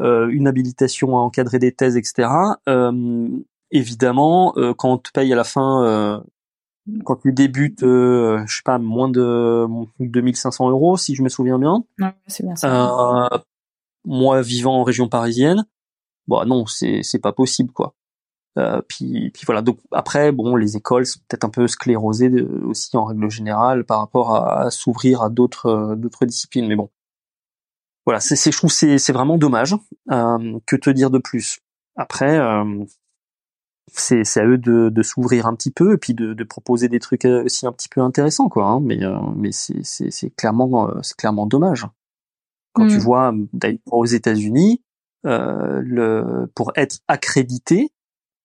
euh, une habilitation à encadrer des thèses, etc. Euh, évidemment, euh, quand on te paye à la fin, euh, quand tu débutes, euh, je sais pas, moins de 2500 euros, si je me souviens bien. Ouais, c'est bien ça. Euh, moi, vivant en région parisienne, bon, non, c'est c'est pas possible, quoi. Euh, puis, puis voilà. Donc après, bon, les écoles sont peut-être un peu sclérosées de- aussi en règle générale par rapport à, à s'ouvrir à d'autres euh, d'autres disciplines. Mais bon, voilà, c'est c'est- je trouve c'est c'est vraiment dommage. Euh, que te dire de plus Après, euh, c'est à eux de, de s'ouvrir un petit peu et puis de, de proposer des trucs euh, aussi un petit peu intéressants, quoi. hein. mais euh, mais c'est clairement euh, c'est clairement dommage. Quand tu Mm. vois d'ailleurs aux États-Unis, euh, le pour être accrédité,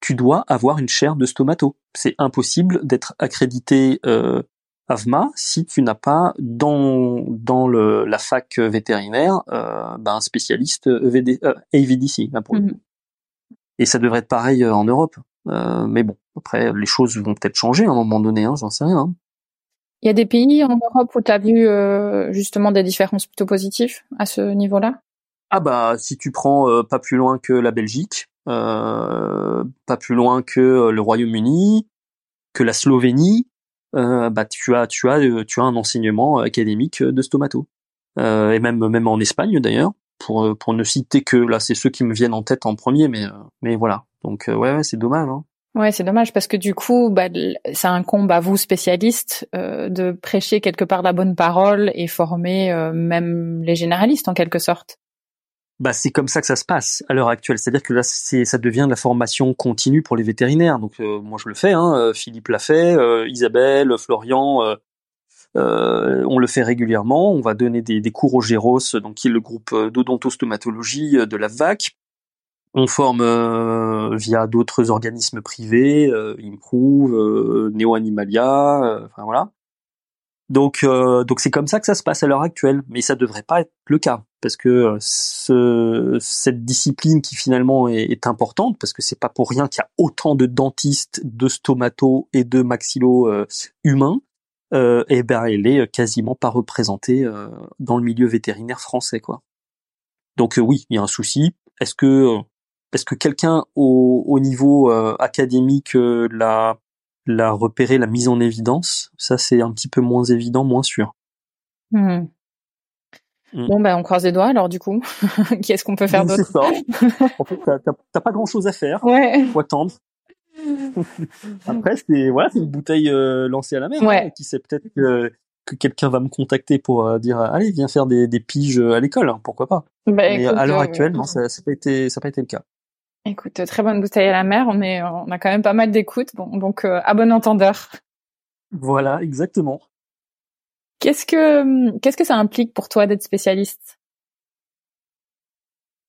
tu dois avoir une chaire de stomato. C'est impossible d'être accrédité euh, AVMA si tu n'as pas dans dans le, la fac vétérinaire euh, ben, un spécialiste EVD, euh, AVDC là, pour le Mhm. coup. Et ça devrait être pareil euh, en Europe. Euh, mais bon, après les choses vont peut-être changer à un moment donné, hein, j'en sais rien. hein. Il y a des pays en Europe où tu as vu euh, justement des différences plutôt positives à ce niveau-là? Ah bah si tu prends euh, pas plus loin que la Belgique, euh, pas plus loin que le Royaume-Uni, que la Slovénie, bah tu as tu as tu as un enseignement académique de stomato. Euh, et même même en Espagne d'ailleurs, pour euh, pour ne citer que là c'est ceux qui me viennent en tête en premier, mais euh, mais voilà. Donc euh, ouais, ouais c'est dommage. Hein. Ouais, c'est dommage parce que du coup, bah, ça incombe à vous spécialistes euh, de prêcher quelque part la bonne parole et former euh, même les généralistes en quelque sorte. Bah, c'est comme ça que ça se passe à l'heure actuelle. C'est-à-dire que là, c'est, ça devient de la formation continue pour les vétérinaires. Donc, euh, moi, je le fais. Hein, Philippe l'a fait, euh, Isabelle, Florian, euh, on le fait régulièrement. On va donner des, cours au Géros, donc qui est le groupe euh, d'odontostomatologie euh, de la VAC. On forme via d'autres organismes privés, euh, Improve, Neo Animalia, enfin voilà. Donc, donc c'est comme ça que ça se passe à l'heure actuelle, mais ça devrait pas être le cas parce que ce, cette discipline qui finalement est, importante, parce que c'est pas pour rien qu'il y a autant de dentistes, de stomato et de maxillo humains, euh, et ben elle est quasiment pas représentée euh, dans le milieu vétérinaire français, quoi. Donc euh, oui, il y a un souci. Est-ce que euh, est-ce que quelqu'un au, au niveau euh, académique euh, l'a l'a repéré, l'a mise en évidence? Ça, c'est un petit peu moins évident, moins sûr. Hmm. Mm. Bon, ben on croise les doigts alors du coup. [laughs] Qu'est-ce qu'on peut faire C'est d'autre? ça. en fait, t'as- pas grand-chose à faire. Ouais. Faut attendre. [laughs] Après, c'est voilà, c'est une bouteille euh, lancée à la mer. Ouais. hein, qui sait peut-être que, que quelqu'un va me contacter pour euh, dire allez, viens faire des, des piges à l'école. hein, pourquoi pas Bah, Mais écoute, à l'heure euh, actuelle, non, ça n'a pas été, ça pas été le cas. Écoute, très bonne bouteille à la mer, on est, on a quand même pas mal d'écoute, bon, donc euh, à bon entendeur. Voilà, exactement. Qu'est-ce que, qu'est-ce que ça implique pour toi d'être spécialiste?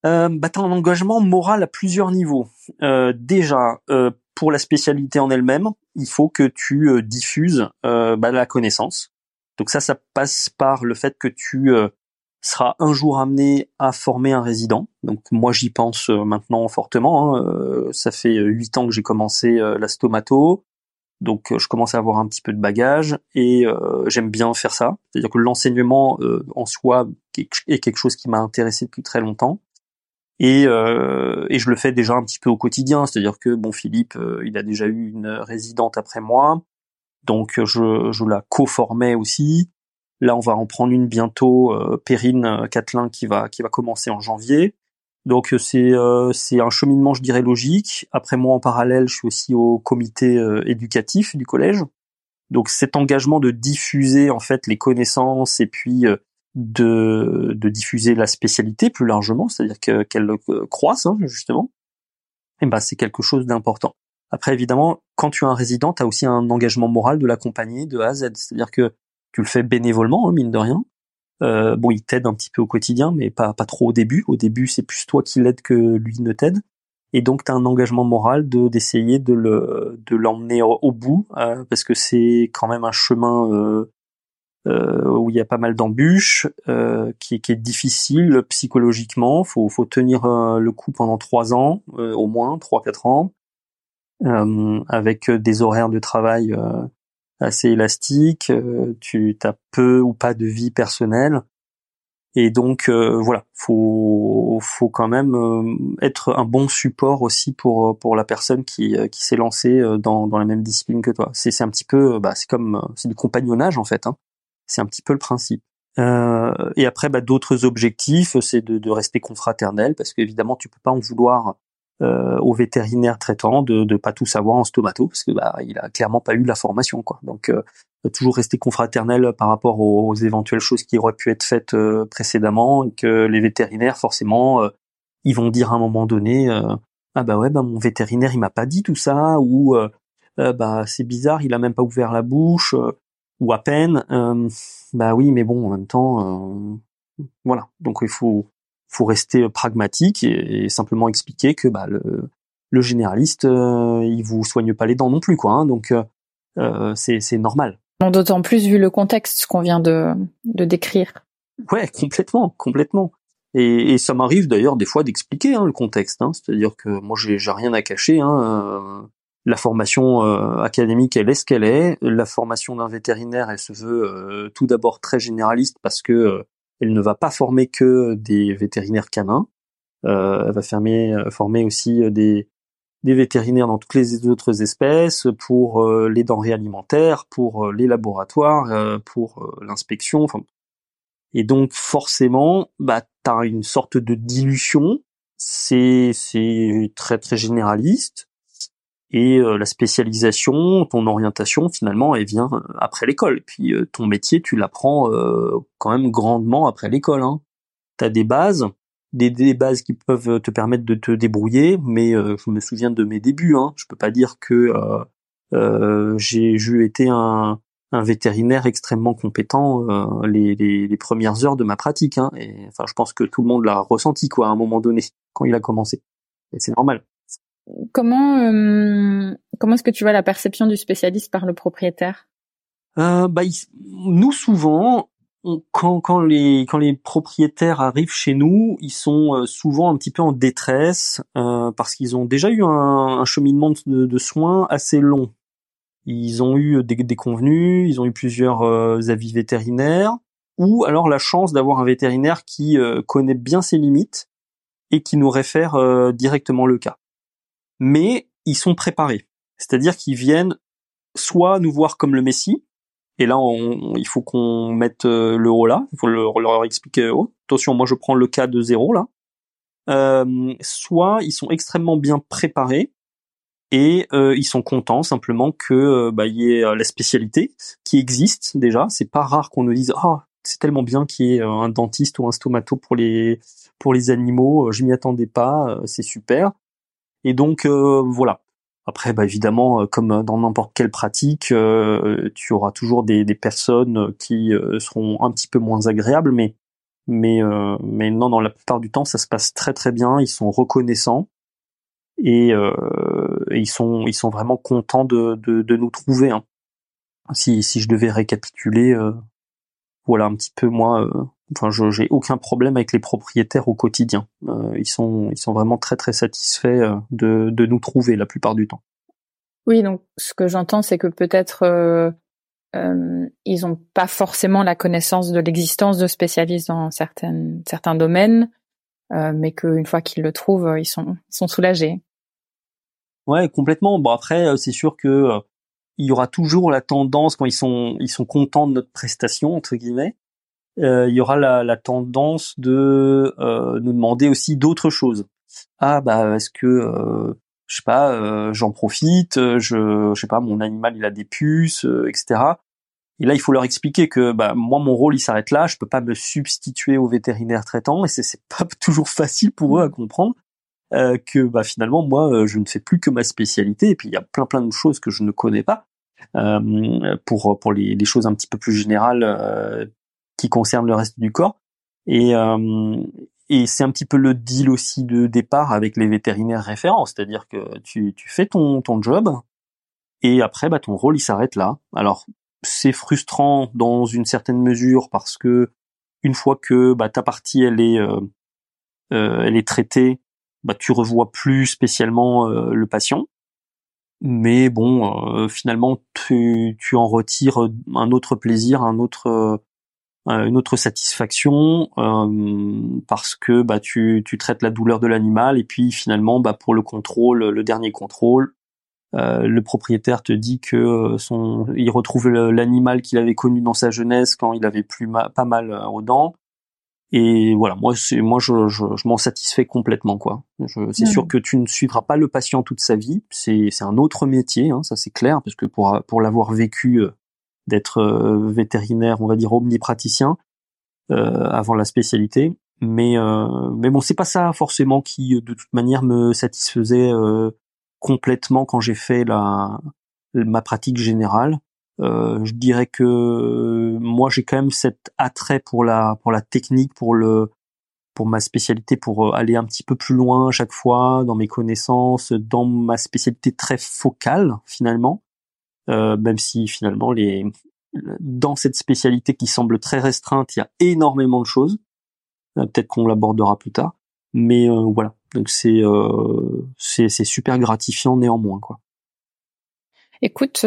Euh, bah, un engagement moral à plusieurs niveaux. Euh, déjà, euh, pour la spécialité en elle-même, il faut que tu euh, diffuses euh, bah, la connaissance. Donc ça, ça passe par le fait que tu euh, seras un jour amené à former un résident. Donc moi, j'y pense euh, maintenant fortement. hein. Ça fait huit ans que j'ai commencé la stomato. Donc je commence à avoir un petit peu de bagage et euh, j'aime bien faire ça. C'est-à-dire que l'enseignement euh, en soi est quelque chose qui m'a intéressé depuis très longtemps. Et, euh, et je le fais déjà un petit peu au quotidien, c'est-à-dire que bon Philippe, euh, il a déjà eu une résidente après moi, donc je, je la co-formais aussi. Là, on va en prendre une bientôt, euh, Perrine euh, Catelin, qui va qui va commencer en janvier. Donc euh, c'est c'est un cheminement, je dirais logique. Après moi, en parallèle, je suis aussi au comité éducatif du collège. Donc cet engagement de diffuser en fait les connaissances et puis de, de diffuser la spécialité plus largement, c'est-à-dire que- qu'elle euh, croisse hein, justement, et ben c'est quelque chose d'important. Après évidemment, quand tu as un résident, tu as aussi un engagement moral de l'accompagner de A à Z, c'est-à-dire que tu le fais bénévolement, hein, mine de rien. Euh, bon, il t'aide un petit peu au quotidien, mais pas pas trop au début. Au début, c'est plus toi qui l'aide que lui ne t'aide. Et donc, tu as un engagement moral de d'essayer de le de l'emmener au, bout, euh, parce que c'est quand même un chemin euh, où il y a pas mal d'embûches, euh, qui, qui est difficile psychologiquement. Faut, faut tenir euh, le coup pendant trois ans, euh, au moins trois quatre ans, euh, avec des horaires de travail euh, assez élastique, tu as peu ou pas de vie personnelle. Et donc voilà, faut faut quand même être un bon support aussi pour pour la personne qui qui s'est lancée dans dans la même discipline que toi. C'est c'est un petit peu bah c'est comme c'est du compagnonnage en fait. Hein. C'est un petit peu le principe. Euh, et après, bah, d'autres objectifs, c'est de, de, rester confraternel, parce qu'évidemment, tu peux pas en vouloir euh, au vétérinaire traitant de ne pas tout savoir en stomato, parce que bah, il a clairement pas eu la formation, quoi. Donc, euh, toujours rester confraternel par rapport aux, éventuelles choses qui auraient pu être faites euh, précédemment, et que les vétérinaires, forcément, euh, ils vont dire à un moment donné, ah bah ouais, bah mon vétérinaire, il m'a pas dit tout ça, ou bah c'est bizarre, il a même pas ouvert la bouche ou à peine. Euh, bah oui, mais bon, en même temps, euh, voilà. Donc il faut faut rester pragmatique et, simplement expliquer que bah le, le généraliste, euh, il vous soigne pas les dents non plus, quoi. Hein, donc euh, c'est c'est normal. D'autant plus vu le contexte qu'on vient de de décrire. Ouais, complètement, complètement. Et, et ça m'arrive d'ailleurs des fois d'expliquer hein, le contexte. Hein, C'est-à-dire que moi j'ai rien à cacher. Hein, la formation euh, académique, elle est ce qu'elle est. La formation d'un vétérinaire, elle se veut euh, tout d'abord très généraliste parce que euh, elle ne va pas former que des vétérinaires canins. elle va fermer, former aussi des, des vétérinaires dans toutes les autres espèces, pour les denrées alimentaires, pour les laboratoires, pour l'inspection. Et donc forcément, bah, tu as une sorte de dilution. C'est très très généraliste et euh, la spécialisation, ton orientation finalement, elle vient euh, après l'école. Puis euh, ton métier, tu l'apprends quand même grandement après l'école. Hein. Tu as des bases, des, bases qui peuvent te permettre de te débrouiller, mais je me souviens de mes débuts. Hein. Je peux pas dire que j'ai été un, vétérinaire extrêmement compétent les, premières heures de ma pratique. Hein. Et enfin, je pense que tout le monde l'a ressenti quoi à un moment donné quand il a commencé. Et c'est normal. Comment euh, comment est-ce que tu vois la perception du spécialiste par le propriétaire? Euh, bah, Nous souvent, quand, quand les quand les propriétaires arrivent chez nous, ils sont euh, souvent un petit peu en détresse euh, parce qu'ils ont déjà eu un, un cheminement de, de, soins assez long. Ils ont eu des, des convenus, ils ont eu plusieurs euh, avis vétérinaires, ou alors la chance d'avoir un vétérinaire qui connaît bien ses limites et qui nous réfère directement le cas mais ils sont préparés. C'est-à-dire qu'ils viennent soit nous voir comme le Messie, et là il faut qu'on mette euh, le haut là, il faut leur, expliquer oh, attention, moi je prends le cas de zéro là. Euh, soit ils sont extrêmement bien préparés et euh, ils sont contents simplement que bah, y ait la spécialité qui existe déjà. C'est pas rare qu'on nous dise ah c'est tellement bien qu'il y ait un dentiste ou un stomato pour les pour les animaux, je m'y attendais pas, c'est super. Et donc euh, voilà. Après, bah, évidemment, euh, comme dans n'importe quelle pratique, euh, tu auras toujours des, personnes qui seront un petit peu moins agréables, mais mais mais non, dans la plupart du temps, ça se passe très très bien. Ils sont reconnaissants et, ils sont ils sont vraiment contents de de, nous trouver. Hein. Si si je devais récapituler, voilà un petit peu moi enfin je j'ai aucun problème avec les propriétaires au quotidien. Euh, ils sont ils sont vraiment très très satisfaits euh, de de nous trouver la plupart du temps. Oui, donc ce que j'entends c'est que peut-être euh, euh, ils ont pas forcément la connaissance de l'existence de spécialistes dans certaines certains domaines, euh, mais qu'une fois qu'ils le trouvent, ils sont ils sont soulagés. Ouais, complètement. Bon après c'est sûr que il y aura toujours la tendance quand ils sont ils sont contents de notre prestation entre guillemets euh, il y aura la, la tendance de euh, nous demander aussi d'autres choses. Ah bah est-ce que euh, je sais pas, euh, j'en profite, je, je sais pas, mon animal il a des puces, etc. Et là, il faut leur expliquer que bah, moi, mon rôle, il s'arrête là. Je peux pas me substituer au vétérinaire traitant, et c'est c'est pas [laughs] toujours facile pour eux à comprendre euh, que bah, finalement, moi, je ne fais plus que ma spécialité. Et puis, il y a plein plein de choses que je ne connais pas. Euh, pour pour les, les, choses un petit peu plus générales, euh, qui concerne le reste du corps. Et, euh, et c'est un petit peu le deal aussi de départ avec les vétérinaires référents, c'est-à-dire que tu, tu fais ton, ton job et après bah, ton rôle il s'arrête là. Alors c'est frustrant dans une certaine mesure parce que une fois que bah, ta partie elle est euh, euh elle est traitée, bah, tu revois plus spécialement euh, le patient. mais bon, finalement, tu, tu en retires un autre plaisir, un autre une autre satisfaction parce que bah tu, tu traites la douleur de l'animal et puis finalement bah pour le contrôle le dernier contrôle euh, le propriétaire te dit que euh, son, il retrouve l'animal qu'il avait connu dans sa jeunesse quand il avait plus pas mal euh, aux dents. Et voilà, moi, c'est, moi, je, je, je m'en satisfais complètement, quoi. c'est sûr que tu ne suivras pas le patient toute sa vie. C'est, c'est un autre métier, hein, ça c'est clair, parce que pour pour l'avoir vécu, d'être vétérinaire, on va dire omnipraticien, euh, avant la spécialité. Mais mais bon, c'est pas ça forcément qui, de toute manière, me satisfaisait complètement quand j'ai fait la ma pratique générale. Euh, je dirais que moi j'ai quand même cet attrait pour la pour la technique, pour le pour ma spécialité, pour euh, aller un petit peu plus loin à chaque fois dans mes connaissances, dans ma spécialité très focale finalement. Euh, même si finalement les dans cette spécialité qui semble très restreinte, il y a énormément de choses. Euh, peut-être qu'on l'abordera plus tard. Mais euh, voilà, donc c'est c'est super gratifiant néanmoins quoi. Écoute,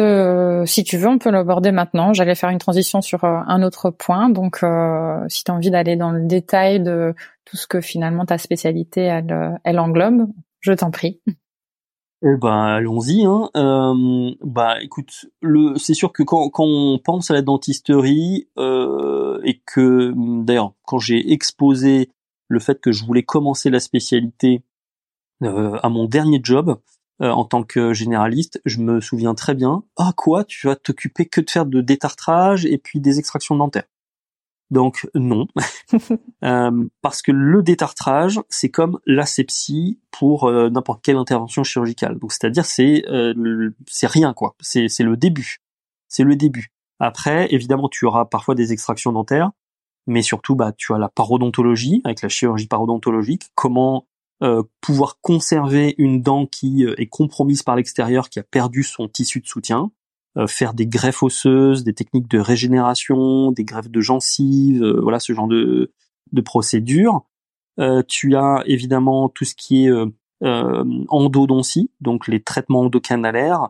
si tu veux, on peut l'aborder maintenant. J'allais faire une transition sur un autre point. Donc, si tu as envie d'aller dans le détail de tout ce que finalement ta spécialité elle englobe, je t'en prie. Eh ben, allons-y. Hein. bah, écoute, le, c'est sûr que quand, quand on pense à la dentisterie et que, d'ailleurs, quand j'ai exposé le fait que je voulais commencer la spécialité euh, à mon dernier job euh, en tant que généraliste, je me souviens très bien. Ah quoi, tu vas t'occuper que de faire de détartrage et puis des extractions dentaires. Donc non, [laughs] euh, parce que le détartrage, c'est comme l'asepsie pour n'importe quelle intervention chirurgicale. Donc c'est-à-dire c'est c'est rien quoi. C'est c'est le début. C'est le début. Après, évidemment, tu auras parfois des extractions dentaires, mais surtout bah tu as la parodontologie avec la chirurgie parodontologique, comment euh, pouvoir conserver une dent qui euh, est compromise par l'extérieur, qui a perdu son tissu de soutien, euh, faire des greffes osseuses, des techniques de régénération, des greffes de gencives, voilà ce genre de, de procédures. tu as évidemment tout ce qui est endodontie, donc les traitements endocanalaires,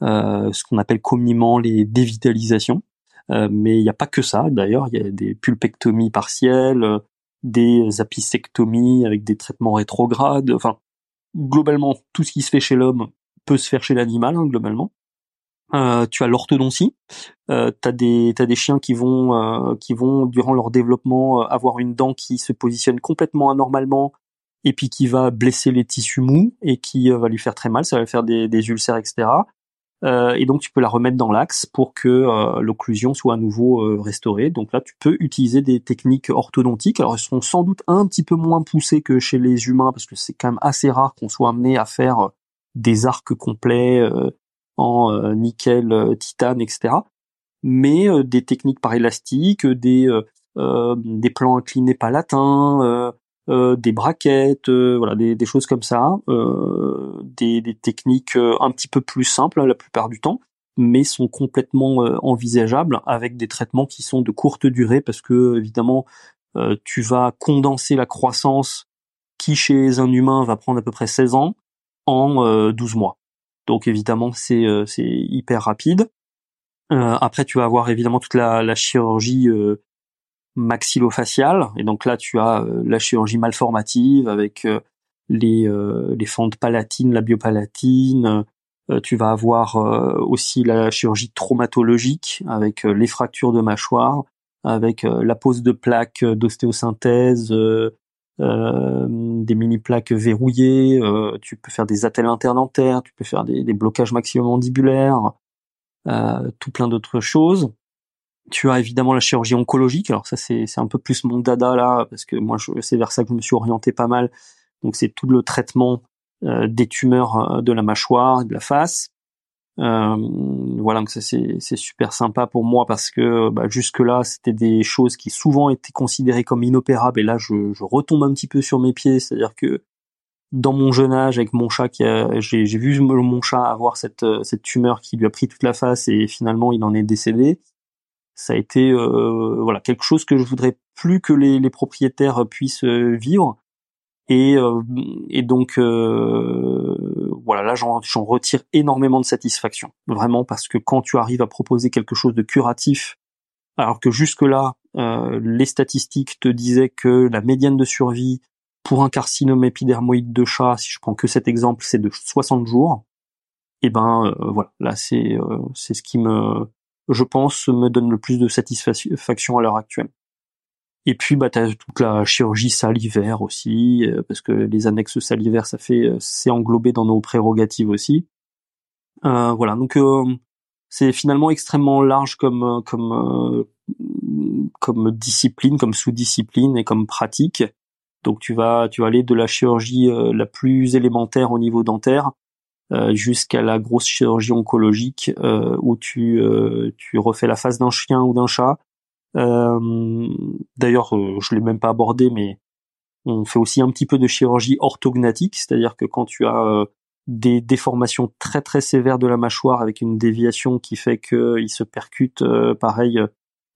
ce qu'on appelle communément les dévitalisations. Euh, mais il n'y a pas que ça. D'ailleurs, il y a des pulpectomies partielles, euh, des apicectomies avec des traitements rétrogrades. Enfin, globalement, tout ce qui se fait chez l'homme peut se faire chez l'animal, hein, globalement. Euh, tu as l'orthodontie. Euh, t'as des t'as des chiens qui vont euh, qui vont durant leur développement avoir une dent qui se positionne complètement anormalement et puis qui va blesser les tissus mous et qui va lui faire très mal. Ça va faire des, des ulcères, etc. Euh, et donc tu peux la remettre dans l'axe pour que euh, l'occlusion soit à nouveau euh, restaurée. Donc là, tu peux utiliser des techniques orthodontiques. Alors elles seront sans doute un petit peu moins poussées que chez les humains parce que c'est quand même assez rare qu'on soit amené à faire des arcs complets en nickel, titane, etc. Mais des techniques par élastique, des des plans inclinés palatins, euh, des braquettes, euh, voilà, des, des, choses comme ça, euh, des, des, techniques un petit peu plus simples la plupart du temps, mais sont complètement envisageables avec des traitements qui sont de courte durée parce que évidemment tu vas condenser la croissance qui chez un humain va prendre à peu près 16 ans en 12 mois. Donc évidemment c'est c'est hyper rapide. après tu vas avoir évidemment toute la, la chirurgie maxillofaciale. Et donc là, tu as euh, la chirurgie malformative avec euh, les, euh, les fentes palatines, la biopalatine. tu vas avoir aussi la chirurgie traumatologique avec les fractures de mâchoire, avec la pose de plaques d'ostéosynthèse, des mini plaques verrouillées. tu peux faire des attelles interdentaires, tu peux faire des, blocages maxillomandibulaires, tout plein d'autres choses. Tu as évidemment la chirurgie oncologique. Alors ça, c'est un peu plus mon dada là, parce que moi, c'est vers ça que je me suis orienté pas mal. Donc c'est tout le traitement euh, des tumeurs euh, de la mâchoire, de la face. Euh, voilà, donc ça c'est super sympa pour moi parce que bah, jusque là c'était des choses qui souvent étaient considérées comme inopérables et là je, je retombe un petit peu sur mes pieds, c'est-à-dire que dans mon jeune âge avec mon chat qui j'ai vu mon chat avoir cette cette tumeur qui lui a pris toute la face et finalement il en est décédé ça a été euh, voilà quelque chose que je voudrais plus que les, les propriétaires puissent euh, vivre. Et, et donc voilà, là j'en retire énormément de satisfaction, vraiment parce que quand tu arrives à proposer quelque chose de curatif, alors que jusque là les statistiques te disaient que la médiane de survie pour un carcinome épidermoïde de chat, si je prends que cet exemple, c'est de 60 jours. Et ben euh, voilà, là c'est euh, c'est ce qui me, je pense, me donne le plus de satisfaction à l'heure actuelle. Et puis bah t'as toute la chirurgie salivaire aussi, euh, parce que les annexes salivaires, ça fait c'est englobé dans nos prérogatives aussi. voilà, donc c'est finalement extrêmement large comme comme comme discipline, comme sous-discipline et comme pratique. Donc tu vas tu vas aller de la chirurgie euh, la plus élémentaire au niveau dentaire euh, jusqu'à la grosse chirurgie oncologique euh, où tu tu refais la face d'un chien ou d'un chat. D'ailleurs, je l'ai même pas abordé, mais on fait aussi un petit peu de chirurgie orthognatique, c'est-à-dire que quand tu as des déformations très très sévères de la mâchoire avec une déviation qui fait qu'il se percute pareil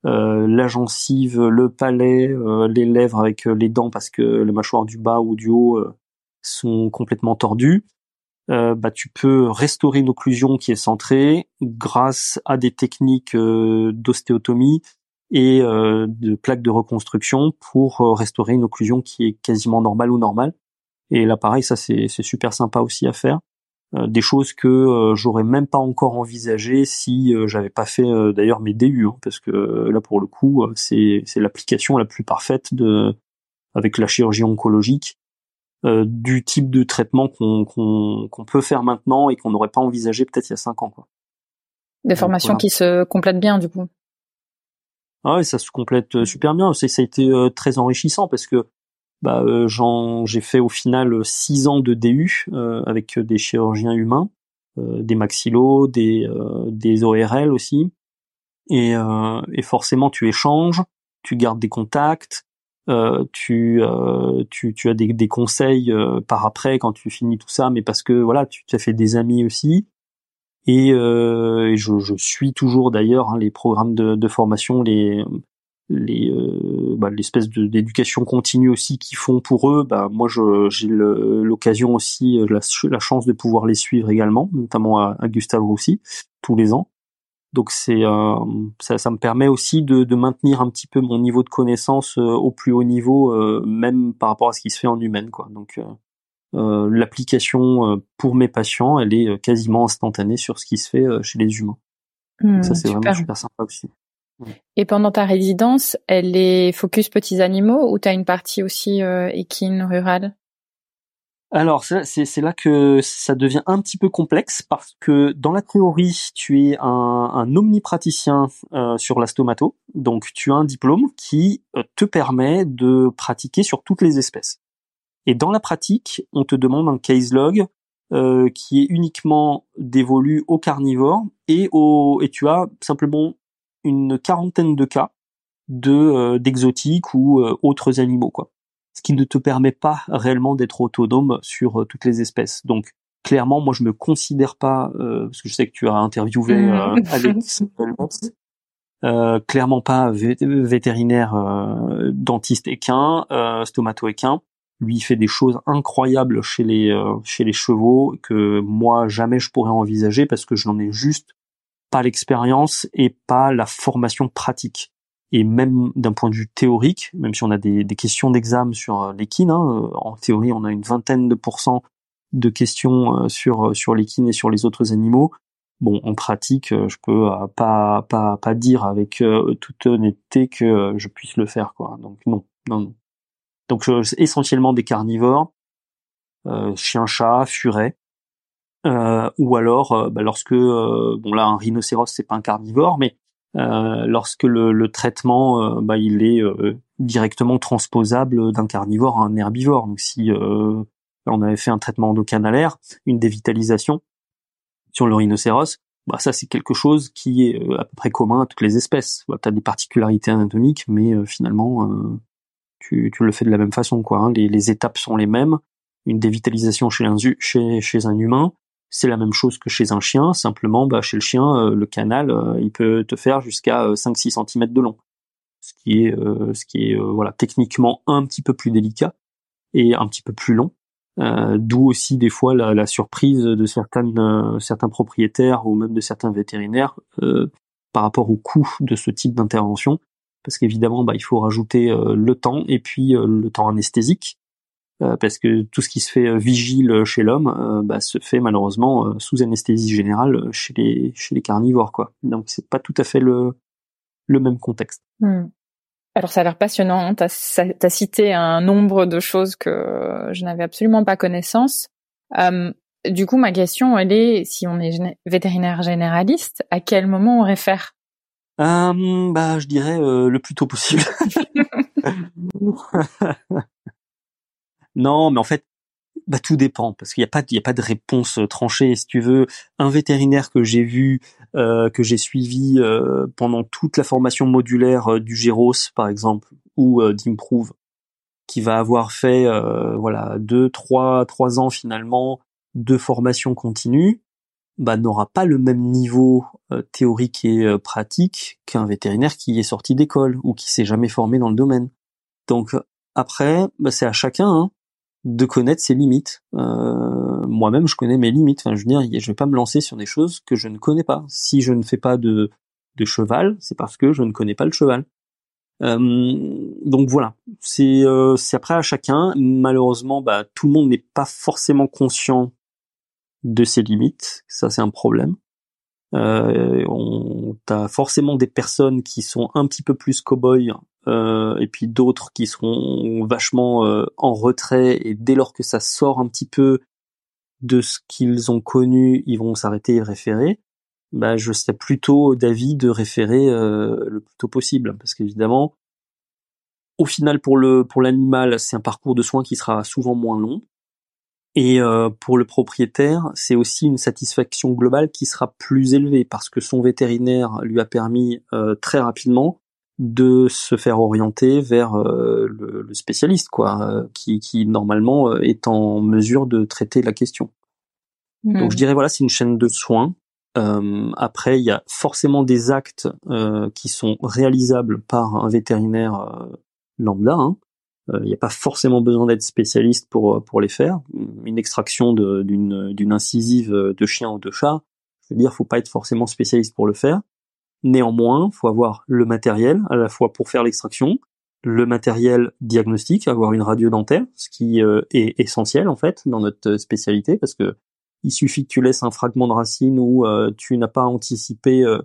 euh, la gencive, le palais, euh, les lèvres avec euh, les dents parce que les mâchoires du bas ou du haut sont complètement tordues. bah, tu peux restaurer une occlusion qui est centrée grâce à des techniques d'ostéotomie et de plaques de reconstruction pour restaurer une occlusion qui est quasiment normale ou normale. Et là, pareil, ça c'est super sympa aussi à faire. Euh, des choses que euh, j'aurais même pas encore envisagé si euh, j'avais pas fait d'ailleurs mes DU hein, parce que là pour le coup c'est c'est l'application la plus parfaite de avec la chirurgie oncologique du type de traitement qu'on qu'on qu'on peut faire maintenant et qu'on n'aurait pas envisagé peut-être il y a cinq ans quoi. Des formations qui se complètent bien du coup. Ah ouais, ça se complète mmh. super bien. Ça, ça a été très enrichissant parce que bah, euh, j'ai fait au final euh, six ans de DU euh, avec des chirurgiens humains, des maxillos, des, des ORL aussi. Et, et forcément, tu échanges, tu gardes des contacts, euh, tu, euh, tu, tu as des, des conseils euh, par après quand tu finis tout ça, mais parce que voilà, tu t'as fait des amis aussi. Et, et je, je, suis toujours d'ailleurs hein, les programmes de, de formation, les les euh, bah, l'espèce d'éducation continue aussi qu'ils font pour eux. Bah moi j'ai l'occasion aussi euh, la, chance de pouvoir les suivre également notamment à, à Gustave aussi tous les ans. Donc c'est euh, ça, ça, me permet aussi de, de, maintenir un petit peu mon niveau de connaissance au plus haut niveau même par rapport à ce qui se fait en humaine quoi. Donc l'application pour mes patients elle est quasiment instantanée sur ce qui se fait chez les humains. Mmh, ça c'est vraiment super. sympa aussi. Et pendant ta résidence, elle est focus petits animaux ou tu as une partie aussi euh, équine rurale? Alors c'est là que ça devient un petit peu complexe parce que dans la théorie tu es un, un omnipraticien euh, sur la stomato, donc tu as un diplôme qui euh, te permet de pratiquer sur toutes les espèces. Et dans la pratique, on te demande un case log euh, qui est uniquement dévolu aux carnivores et, au, et tu as simplement une quarantaine de cas de euh, d'exotiques ou euh, autres animaux quoi. Ce qui ne te permet pas réellement d'être autonome sur euh, toutes les espèces. Donc clairement, moi je me considère pas parce que je sais que tu as interviewé mmh. Alex [laughs] clairement pas vétérinaire dentiste équin, stomato équin. Lui il fait des choses incroyables chez les chez les chevaux que moi jamais je pourrais envisager parce que je n'en ai juste pas l'expérience et pas la formation pratique. Et même d'un point de vue théorique, même si on a des, questions d'examen sur euh, l'équine, hein, euh, en théorie on a une vingtaine de pourcents de questions euh, sur sur l'équine et sur les autres animaux. Bon, en pratique, je peux pas pas pas dire avec toute honnêteté que je puisse le faire, quoi. Donc non, non, non. Donc essentiellement des carnivores, chien-chat, furet, euh, ou alors euh, bah, lorsque euh, bon là un rhinocéros c'est pas un carnivore mais lorsque le, traitement bah, il est directement transposable d'un carnivore à un herbivore. Donc si on avait fait un traitement endocanalaire une dévitalisation sur le rhinocéros bah ça c'est quelque chose qui est à peu près commun à toutes les espèces. Tu as des particularités anatomiques mais finalement tu, le fais de la même façon quoi hein. les, étapes sont les mêmes une dévitalisation chez un, chez, humain c'est la même chose que chez un chien, simplement bah, chez le chien, euh, le canal, euh, il peut te faire jusqu'à 5-6 euh, cm de long. Ce qui est, ce qui est voilà, techniquement un petit peu plus délicat. est un petit peu plus long. D'où aussi des fois la, surprise de certains propriétaires ou même de certains vétérinaires par rapport au coût de ce type d'intervention, parce qu'évidemment, bah, il faut rajouter le temps et puis le temps anesthésique, parce que tout ce qui se fait vigile chez l'homme bah, se fait malheureusement sous anesthésie générale chez les carnivores, quoi. Donc c'est pas tout à fait le même contexte. Hmm. Alors ça a l'air passionnant. Tu as, cité un nombre de choses que je n'avais absolument pas connaissance. Euh, du coup, ma question, elle est, si on est vétérinaire généraliste, à quel moment on réfère? Euh, Bah, je dirais euh, le plus tôt possible. [laughs] non, mais en fait, bah tout dépend parce qu'il n'y a pas il y a pas de réponse tranchée. Si tu veux, un vétérinaire que j'ai vu euh, que j'ai suivi euh, pendant toute la formation modulaire euh, du Géros, par exemple, ou d'Improve, qui va avoir fait voilà deux, trois, trois ans finalement de formation continue, bah, n'aura pas le même niveau théorique et pratique qu'un vétérinaire qui est sorti d'école ou qui s'est jamais formé dans le domaine. Donc après, bah, c'est à chacun hein, de connaître ses limites. Euh, moi-même, je connais mes limites. Enfin, je veux dire, je vais pas me lancer sur des choses que je ne connais pas. Si je ne fais pas de, de cheval, c'est parce que je ne connais pas le cheval. Euh, donc voilà, c'est euh, c'est après à chacun. Malheureusement, bah, tout le monde n'est pas forcément conscient de ses limites. Ça, c'est un problème. Euh, on, t'as forcément des personnes qui sont un petit peu plus cow-boy euh, et puis d'autres qui seront vachement euh, en retrait et dès lors que ça sort un petit peu de ce qu'ils ont connu, ils vont s'arrêter et référer. Bah, je serais plutôt d'avis de référer euh, le plus tôt possible, parce qu'évidemment, au final pour le pour l'animal, c'est un parcours de soins qui sera souvent moins long, et pour le propriétaire, c'est aussi une satisfaction globale qui sera plus élevée parce que son vétérinaire lui a permis très rapidement de se faire orienter vers euh, le, spécialiste, quoi, euh, qui, qui normalement euh, est en mesure de traiter la question. Donc je dirais voilà, c'est une chaîne de soins. après, il y a forcément des actes qui sont réalisables par un vétérinaire lambda. Hein. Il n'y a pas forcément besoin d'être spécialiste pour pour les faire. Une extraction d'une incisive de chien ou de chat, je veux dire, faut pas être forcément spécialiste pour le faire. Néanmoins, faut avoir le matériel à la fois pour faire l'extraction, le matériel diagnostique, avoir une radio dentaire, ce qui euh, est essentiel en fait dans notre spécialité parce que il suffit que tu laisses un fragment de racine euh, tu n'as pas anticipé euh,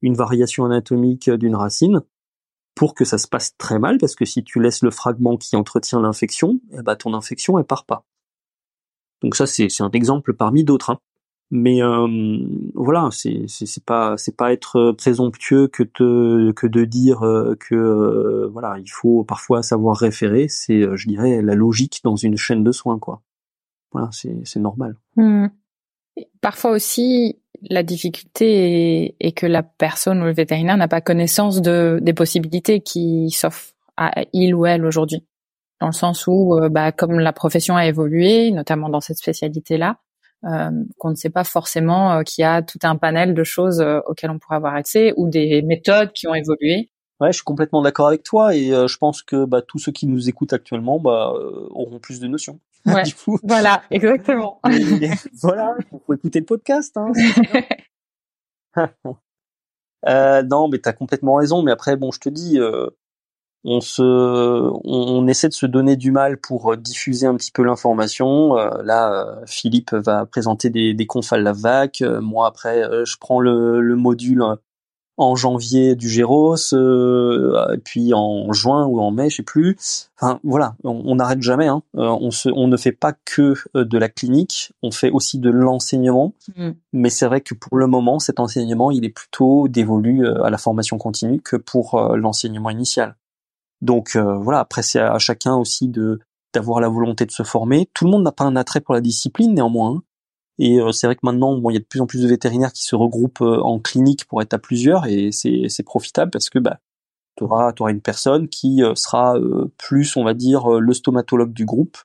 une variation anatomique d'une racine pour que ça se passe très mal parce que si tu laisses le fragment qui entretient l'infection, eh ben, ton infection elle part pas. Donc ça c'est un exemple parmi d'autres. Hein. Mais euh, voilà, c'est pas c'est pas être présomptueux que te que de dire euh, que euh, voilà il faut parfois savoir référer. C'est je dirais la logique dans une chaîne de soins quoi. Voilà, c'est c'est normal. Mmh. Parfois aussi, la difficulté est, que la personne ou le vétérinaire n'a pas connaissance de des possibilités qui s'offrent à il ou elle aujourd'hui. Dans le sens où, bah, comme la profession a évolué, notamment dans cette spécialité-là, euh, qu'on ne sait pas forcément euh, qu'il y a tout un panel de choses euh, auxquelles on pourrait avoir accès ou des méthodes qui ont évolué. Ouais, je suis complètement d'accord avec toi et je pense que bah, tous ceux qui nous écoutent actuellement bah, auront plus de notions. Ouais, [laughs] voilà, exactement. voilà, il faut écouter le podcast. Hein, [laughs] non, mais tu as complètement raison. Mais après, bon, je te dis, on se, on, essaie de se donner du mal pour euh, diffuser un petit peu l'information. Euh, là, euh, Philippe va présenter des, des confs à la vac. moi, après, je prends le, le module en janvier du Géros, euh, puis en juin ou en mai, je sais plus. Enfin voilà, on n'arrête jamais. Hein. on, se, on ne fait pas que de la clinique, on fait aussi de l'enseignement. Mm. Mais c'est vrai que pour le moment, cet enseignement, il est plutôt dévolu à la formation continue que pour l'enseignement initial. Donc euh, voilà, après c'est à chacun aussi de d'avoir la volonté de se former. Tout le monde n'a pas un attrait pour la discipline néanmoins. Et euh, c'est vrai que maintenant, bon, il y a de plus en plus de vétérinaires qui se regroupent euh, en clinique pour être à plusieurs, et c'est c'est profitable parce que bah tu auras, auras une personne qui sera plus, on va dire, le stomatologue du groupe,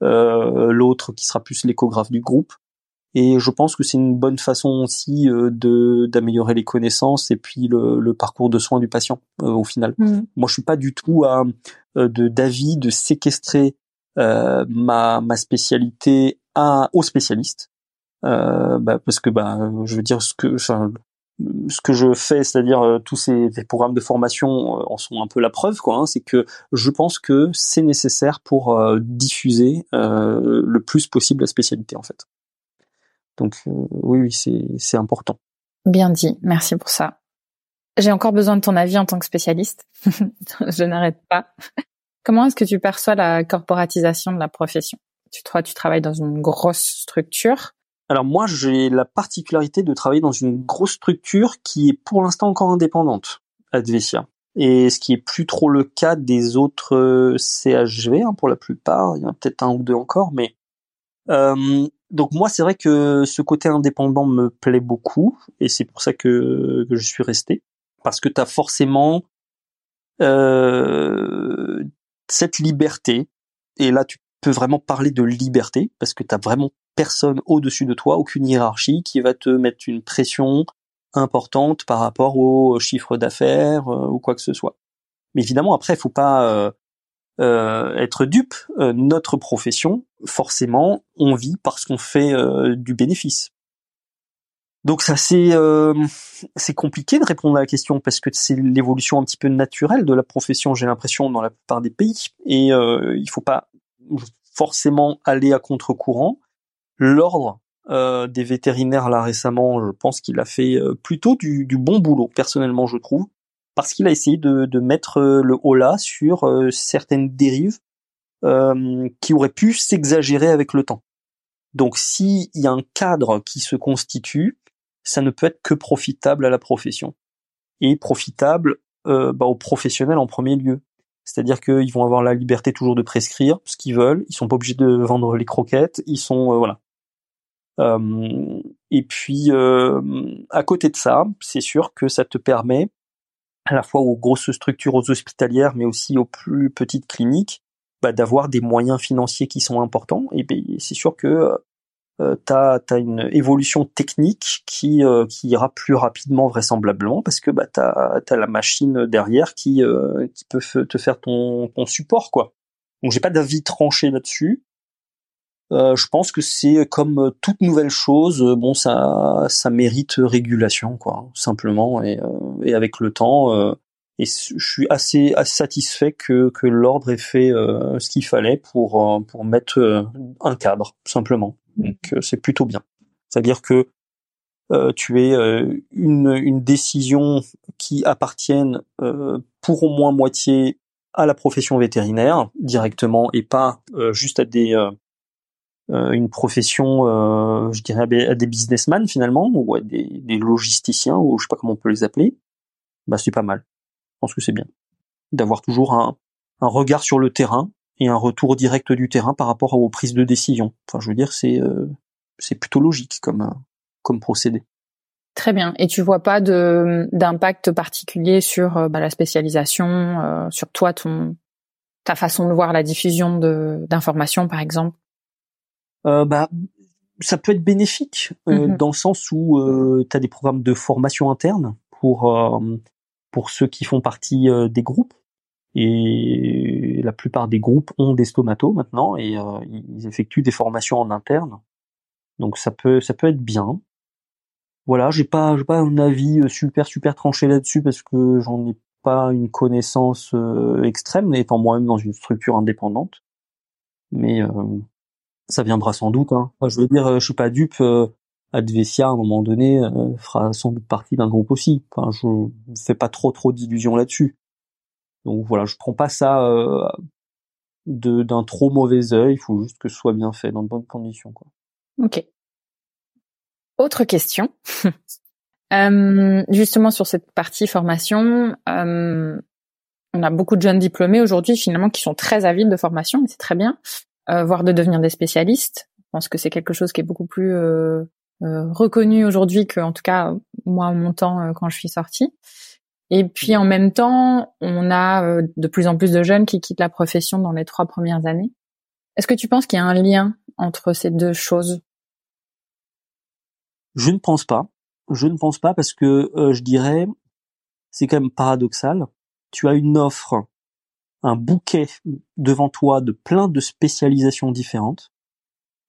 l'autre qui sera plus l'échographe du groupe, et je pense que c'est une bonne façon aussi euh, de d'améliorer les connaissances et puis le, le parcours de soins du patient euh, au final. Mm. Moi, je suis pas du tout à, euh, de d'avis de séquestrer euh, ma, ma spécialité à, aux spécialistes. Euh, bah, parce que bah, je veux dire ce que ce que je fais, c'est-à-dire euh, tous ces, programmes de formation euh, en sont un peu la preuve, quoi. Hein, c'est que je pense que c'est nécessaire pour euh, diffuser le plus possible la spécialité, en fait. Donc oui, oui, c'est c'est important. Bien dit, merci pour ça. J'ai encore besoin de ton avis en tant que spécialiste. [laughs] je n'arrête pas. Comment est-ce que tu perçois la corporatisation de la profession? Tu crois tu travailles dans une grosse structure alors moi, j'ai la particularité de travailler dans une grosse structure qui est pour l'instant encore indépendante, Advesia. Et ce qui est plus trop le cas des autres euh, CHV, hein, pour la plupart. Il y en a peut-être un ou deux encore, mais euh, donc moi, c'est vrai que ce côté indépendant me plaît beaucoup, et c'est pour ça que, je suis resté, parce que tu as forcément euh, cette liberté, et là tu peux vraiment parler de liberté, parce que tu as vraiment personne au-dessus de toi, aucune hiérarchie qui va te mettre une pression importante par rapport au chiffre d'affaires euh, ou quoi que ce soit. Mais évidemment, après, il faut pas euh, euh, être dupe. notre profession, forcément, on vit parce qu'on fait du bénéfice. Donc ça c'est compliqué de répondre à la question parce que c'est l'évolution un petit peu naturelle de la profession, j'ai l'impression dans la plupart des pays et il faut pas forcément aller à contre-courant. L'ordre euh, des vétérinaires là récemment, je pense qu'il a fait euh, plutôt du, bon boulot, personnellement je trouve, parce qu'il a essayé de, mettre euh, le haut là sur certaines dérives qui auraient pu s'exagérer avec le temps. Donc s'il y a un cadre qui se constitue, ça ne peut être que profitable à la profession. Et profitable bah, aux professionnels en premier lieu. C'est-à-dire qu'ils vont avoir la liberté toujours de prescrire ce qu'ils veulent, ils sont pas obligés de vendre les croquettes, ils sont voilà. Euh, et puis, euh, à côté de ça, c'est sûr que ça te permet, à la fois aux grosses structures, aux hospitalières, mais aussi aux plus petites cliniques, bah, d'avoir des moyens financiers qui sont importants. Et ben, c'est sûr que euh, tu as, une évolution technique qui, euh, qui ira plus rapidement vraisemblablement parce que bah, tu as, la machine derrière qui, qui peut te faire ton, ton support. quoi. Donc j'ai pas d'avis tranché là-dessus. Euh, je pense que c'est comme euh, toute nouvelle chose, euh, bon ça ça mérite régulation quoi, simplement et, et avec le temps et je suis assez, assez satisfait que que l'ordre ait fait ce qu'il fallait pour pour mettre un cadre simplement. Donc c'est plutôt bien. C'est-à-dire que tu es une une décision qui appartienne pour au moins moitié à la profession vétérinaire directement et pas juste à des euh, une profession, euh, je dirais à des businessmen finalement, ou à des, logisticiens, ou je sais pas comment on peut les appeler, bah c'est pas mal. Je pense que c'est bien d'avoir toujours un, regard sur le terrain et un retour direct du terrain par rapport aux prises de décision. Enfin, je veux dire, c'est euh, c'est plutôt logique comme comme procédé. Très bien. Et tu vois pas d'impact particulier sur bah, la spécialisation, sur toi, ton ta façon de voir la diffusion de d'informations, par exemple? euh, bah, ça peut être bénéfique euh, mhm. dans le sens où euh, tu as des programmes de formation interne pour pour ceux qui font partie des groupes et la plupart des groupes ont des stomatos maintenant et ils effectuent des formations en interne. Donc ça peut ça peut être bien. Voilà, j'ai pas j'ai pas un avis super super tranché là-dessus parce que j'en ai pas une connaissance extrême étant moi-même dans une structure indépendante. Mais ça viendra sans doute. Hein. Je veux dire, euh, je suis pas dupe. Euh, Advesia, à un moment donné, euh, fera sans doute partie d'un groupe aussi. Enfin, je fais pas trop trop d'illusions là-dessus. Donc voilà, je prends pas ça euh, d'un trop mauvais œil. Il faut juste que ce soit bien fait dans de bonnes conditions. Quoi. Ok. Autre question. [laughs] euh, justement sur cette partie formation, euh, on a beaucoup de jeunes diplômés aujourd'hui finalement qui sont très avides de formation et c'est très bien voire de devenir des spécialistes. Je pense que c'est quelque chose qui est beaucoup plus euh, euh reconnu aujourd'hui que, en tout cas, moi, en mon temps, euh, quand je suis sortie. Et puis, en même temps, on a de plus en plus de jeunes qui quittent la profession dans les trois premières années. Est-ce que tu penses qu'il y a un lien entre ces deux choses? Je ne pense pas. Je ne pense pas parce que je dirais, c'est quand même paradoxal. Tu as une offre un bouquet devant toi de plein de spécialisations différentes,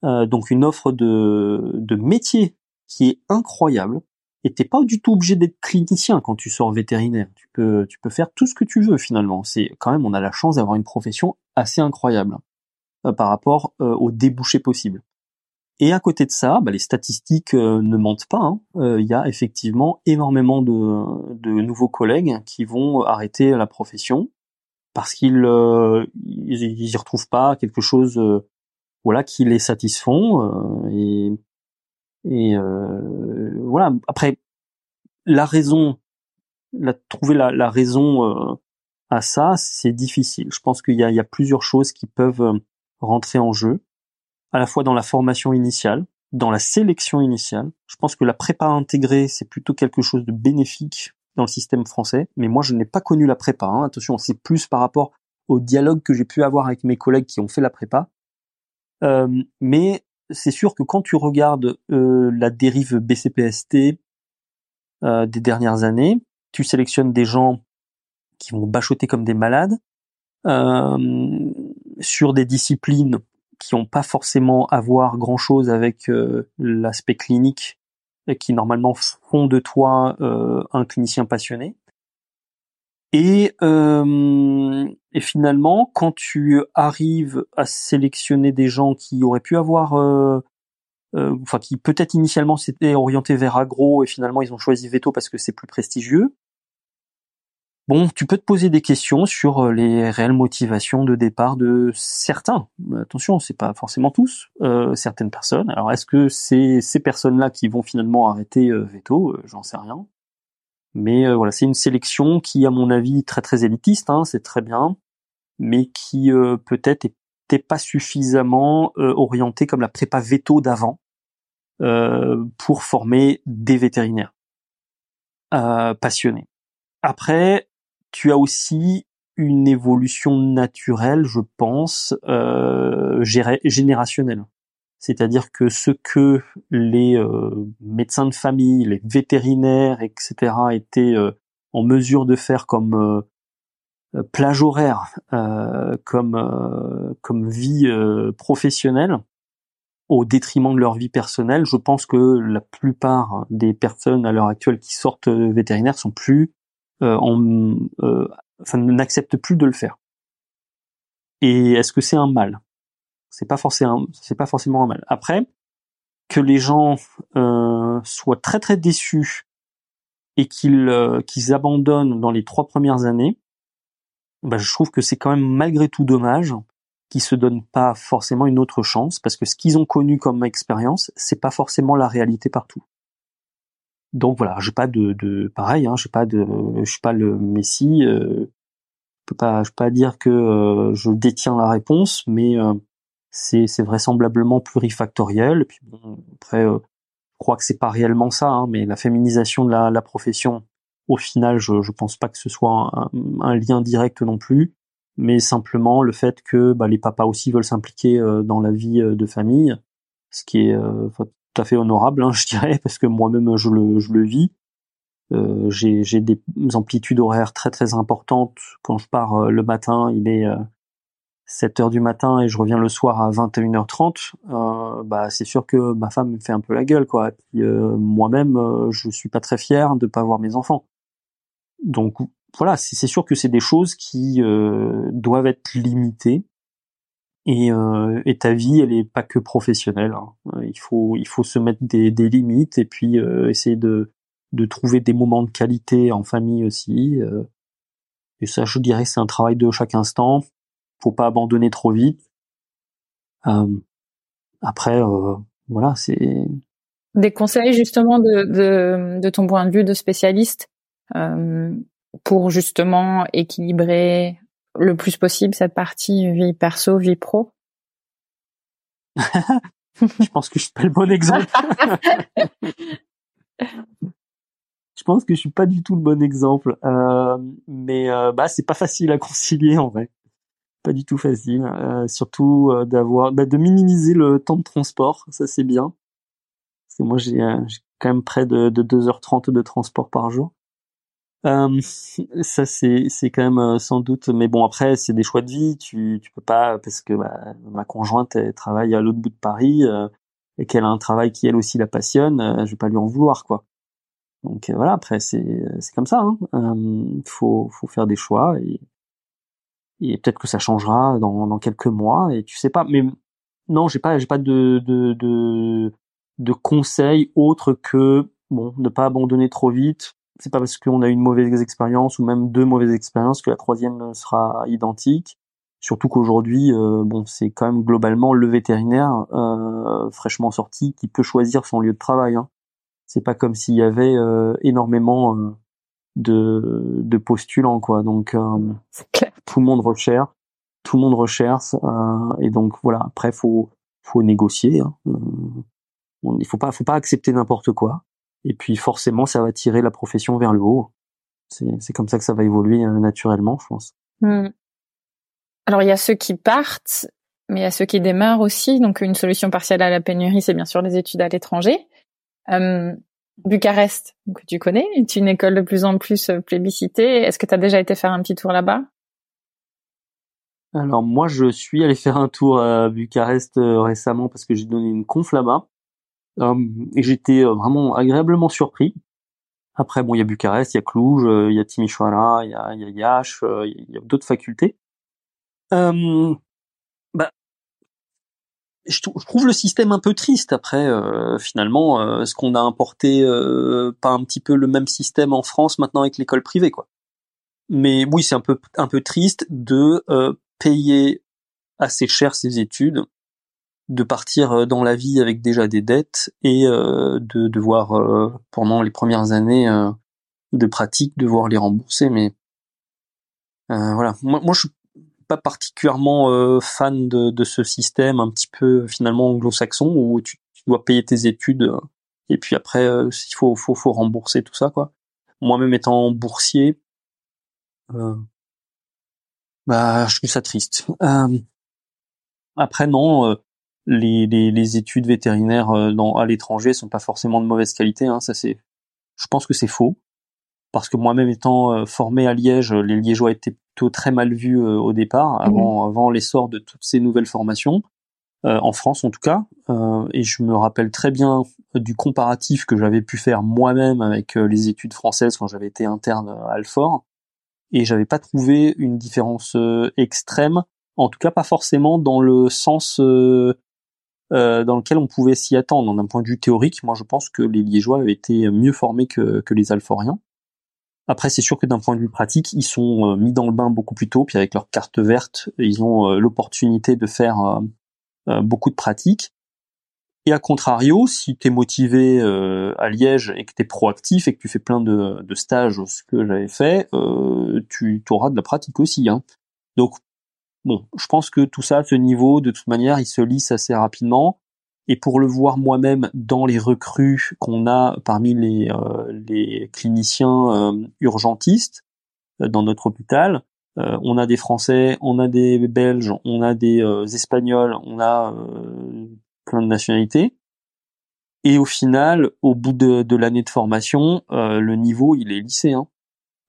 euh, donc une offre de, de métier qui est incroyable. Et t'es pas du tout obligé d'être clinicien quand tu sors vétérinaire. Tu peux, tu peux faire tout ce que tu veux finalement. C'est quand même, on a la chance d'avoir une profession assez incroyable euh, par rapport euh, aux débouchés possibles. Et à côté de ça, bah, les statistiques euh, ne mentent pas. Hein. Il y a effectivement énormément de, de, nouveaux collègues qui vont arrêter la profession parce qu'ils ils, y retrouvent pas quelque chose voilà qui les satisfont et et euh, voilà. Après, la raison, la, trouver la, la raison euh, à ça, c'est difficile. Je pense qu'il y a, il y a plusieurs choses qui peuvent euh, rentrer en jeu, à la fois dans la formation initiale, dans la sélection initiale. Je pense que la prépa intégrée, c'est plutôt quelque chose de bénéfique dans le système français. Mais moi, je n'ai pas connu la prépa. Hein. Attention, c'est plus par rapport au dialogue que j'ai pu avoir avec mes collègues qui ont fait la prépa. Euh, mais c'est sûr que quand tu regardes euh, la dérive BCPST euh, des dernières années, tu sélectionnes des gens qui vont bachoter comme des malades sur des disciplines qui n'ont pas forcément à voir grand-chose avec l'aspect clinique qui normalement font de toi un clinicien passionné. Et, euh, et finalement, quand tu arrives à sélectionner des gens qui auraient pu avoir, euh, euh, enfin qui peut-être initialement s'étaient orientés vers agro et finalement ils ont choisi veto parce que c'est plus prestigieux. Bon, tu peux te poser des questions sur les réelles motivations de départ de certains. Attention, c'est pas forcément tous. certaines personnes. Alors, est-ce que c'est ces personnes-là qui vont finalement arrêter veto? J'en sais rien. Mais euh, voilà, c'est une sélection qui, à mon avis, très très élitiste, hein, c'est très bien, mais qui euh, peut-être n'était pas suffisamment euh, orientée comme la prépa veto d'avant pour former des vétérinaires passionnés. Après, tu as aussi une évolution naturelle, je pense, générationnelle. C'est-à-dire que ce que les euh, médecins de famille, les vétérinaires, etc., étaient euh, en mesure de faire comme euh, plage horaire, comme comme vie professionnelle, au détriment de leur vie personnelle, je pense que la plupart des personnes à l'heure actuelle qui sortent vétérinaires sont plus en, enfin, n'acceptent plus de le faire. Et est-ce que c'est un mal? C'est pas forcément, pas forcément un mal. Après, que les gens euh, soient très très déçus et qu'ils euh, qu'ils abandonnent dans les trois premières années, bah, je trouve que c'est quand même malgré tout dommage qu'ils se donnent pas forcément une autre chance parce que ce qu'ils ont connu comme expérience, c'est pas forcément la réalité partout. Donc voilà, j'ai pas de, de pareil, hein, j'ai pas de, je suis pas le messie, euh, je peux pas, je peux pas dire que euh, je détiens la réponse, mais euh, c'est vraisemblablement plurifactoriel. Et puis bon, après, euh, je crois que c'est pas réellement ça, hein, mais la féminisation de la, la, profession, au final, je, je pense pas que ce soit un, un lien direct non plus, mais simplement le fait que bah, les papas aussi veulent s'impliquer euh, dans la vie euh, de famille, ce qui est fait honorable, hein, je dirais, parce que moi-même je le, vis. Euh, j'ai des amplitudes horaires très très importantes. Quand je pars le matin, il est 7 heures du matin et je reviens le soir à 21h30, euh, bah c'est sûr que ma femme me fait un peu la gueule quoi. Euh, moi-même, euh, je suis pas très fier de pas voir mes enfants. Donc voilà, c'est sûr que c'est des choses qui euh, doivent être limitées. Et, euh, et, ta vie, elle est pas que professionnelle. Hein. Il faut il faut se mettre des, des limites et puis essayer de de trouver des moments de qualité en famille aussi. et ça, je dirais, c'est un travail de chaque instant faut pas abandonner trop vite. Euh, après, euh, voilà, c'est des conseils justement de, de, de, ton point de vue de spécialiste euh, pour justement équilibrer le plus possible cette partie vie perso, vie pro. [laughs] je pense que je suis pas le bon exemple. [laughs] je pense que je suis pas du tout le bon exemple, euh, mais euh, bah c'est pas facile à concilier en vrai pas du tout facile. Euh, surtout euh, d'avoir, bah, de minimiser le temps de transport, ça c'est bien. Parce que moi j'ai, quand même près de, de 2h30 de transport par jour. Euh, ça c'est c'est quand même euh, sans doute mais bon après c'est des choix de vie. Tu tu peux pas parce que bah, ma conjointe elle travaille à l'autre bout de Paris euh, et qu'elle a un travail qui elle aussi la passionne euh, je vais pas lui en vouloir quoi. Donc voilà après c'est c'est comme ça hein. faut faut faire des choix et et peut-être que ça changera dans dans quelques mois et tu sais pas. Mais non j'ai pas j'ai pas de de de de conseils autres que bon ne pas abandonner trop vite c'est pas parce qu'on a une mauvaise expérience ou même deux mauvaises expériences que la troisième sera identique. Surtout qu'aujourd'hui, euh, bon, c'est quand même globalement le vétérinaire euh, fraîchement sorti qui peut choisir son lieu de travail. Hein. C'est pas comme s'il y avait euh, énormément de, de postulants, quoi. Donc tout le monde recherche, tout le monde recherche, et donc voilà. Après, faut faut négocier. Hein. il faut pas faut pas accepter n'importe quoi. Et puis forcément, ça va tirer la profession vers le haut. C'est comme ça que ça va évoluer euh, naturellement, je pense. Hmm. Alors il y a ceux qui partent, mais il y a ceux qui démarrent aussi. Donc une solution partielle à la pénurie, c'est bien sûr les études à l'étranger. Euh, Bucarest, que tu connais, est une école de plus en plus euh, plébiscitée. Est-ce que tu as déjà été faire un petit tour là-bas? Alors moi, je suis allé [laughs] faire un tour à Bucarest euh, récemment parce que j'ai donné une conf là-bas. Euh, et j'étais euh, vraiment agréablement surpris. Après, bon, il y a Bucarest, il y a Cluj, euh, il y a Timișoara, il y a, Iași, il y a d'autres facultés. Euh, bah, je, trouve le système un peu triste. Après, finalement, est-ce qu'on a importé pas un petit peu le même système en France maintenant avec l'école privée, quoi? Mais oui, c'est un peu un peu triste de payer assez cher ses études de partir euh, dans la vie avec déjà des dettes et euh, de devoir euh, pendant les premières années de pratique devoir les rembourser. Mais voilà. Moi, moi je suis pas particulièrement fan de, de, ce système un petit peu finalement anglo-saxon où tu, dois payer tes études et puis après il faut, faut faut rembourser tout ça quoi. Moi-même étant boursier bah je trouve ça triste. Après non les, les, les études vétérinaires euh, dans, à l'étranger sont pas forcément de mauvaise qualité. Hein, ça c'est, je pense que c'est faux, parce que moi-même étant euh, formé à Liège, les Liégeois étaient plutôt très mal vus euh, au départ, avant, mmh. avant l'essor de toutes ces nouvelles formations. en France en tout cas, et je me rappelle très bien du comparatif que j'avais pu faire moi-même avec les études françaises quand j'avais été interne à Alfort, et j'avais pas trouvé une différence extrême, en tout cas pas forcément dans le sens euh, dans lequel on pouvait s'y attendre. D'un point de vue théorique, moi je pense que les Liégeois avaient été mieux formés que, que les Alforiens. Après, c'est sûr que d'un point de vue pratique, ils sont euh, mis dans le bain beaucoup plus tôt, puis avec leur carte verte, ils ont euh, l'opportunité de faire beaucoup de pratiques. Et à contrario, si tu es motivé à Liège et que tu es proactif et que tu fais plein de, de stages, ce que j'avais fait, tu auras de la pratique aussi. Hein. Donc Bon, je pense que tout ça, ce niveau, de toute manière, il se lisse assez rapidement. Et pour le voir moi-même dans les recrues qu'on a parmi les, euh, les cliniciens euh, urgentistes euh, dans notre hôpital, on a des Français, on a des Belges, on a des Espagnols, on a plein de nationalités. Et au final, au bout de, de l'année de formation, le niveau, il est lycéen.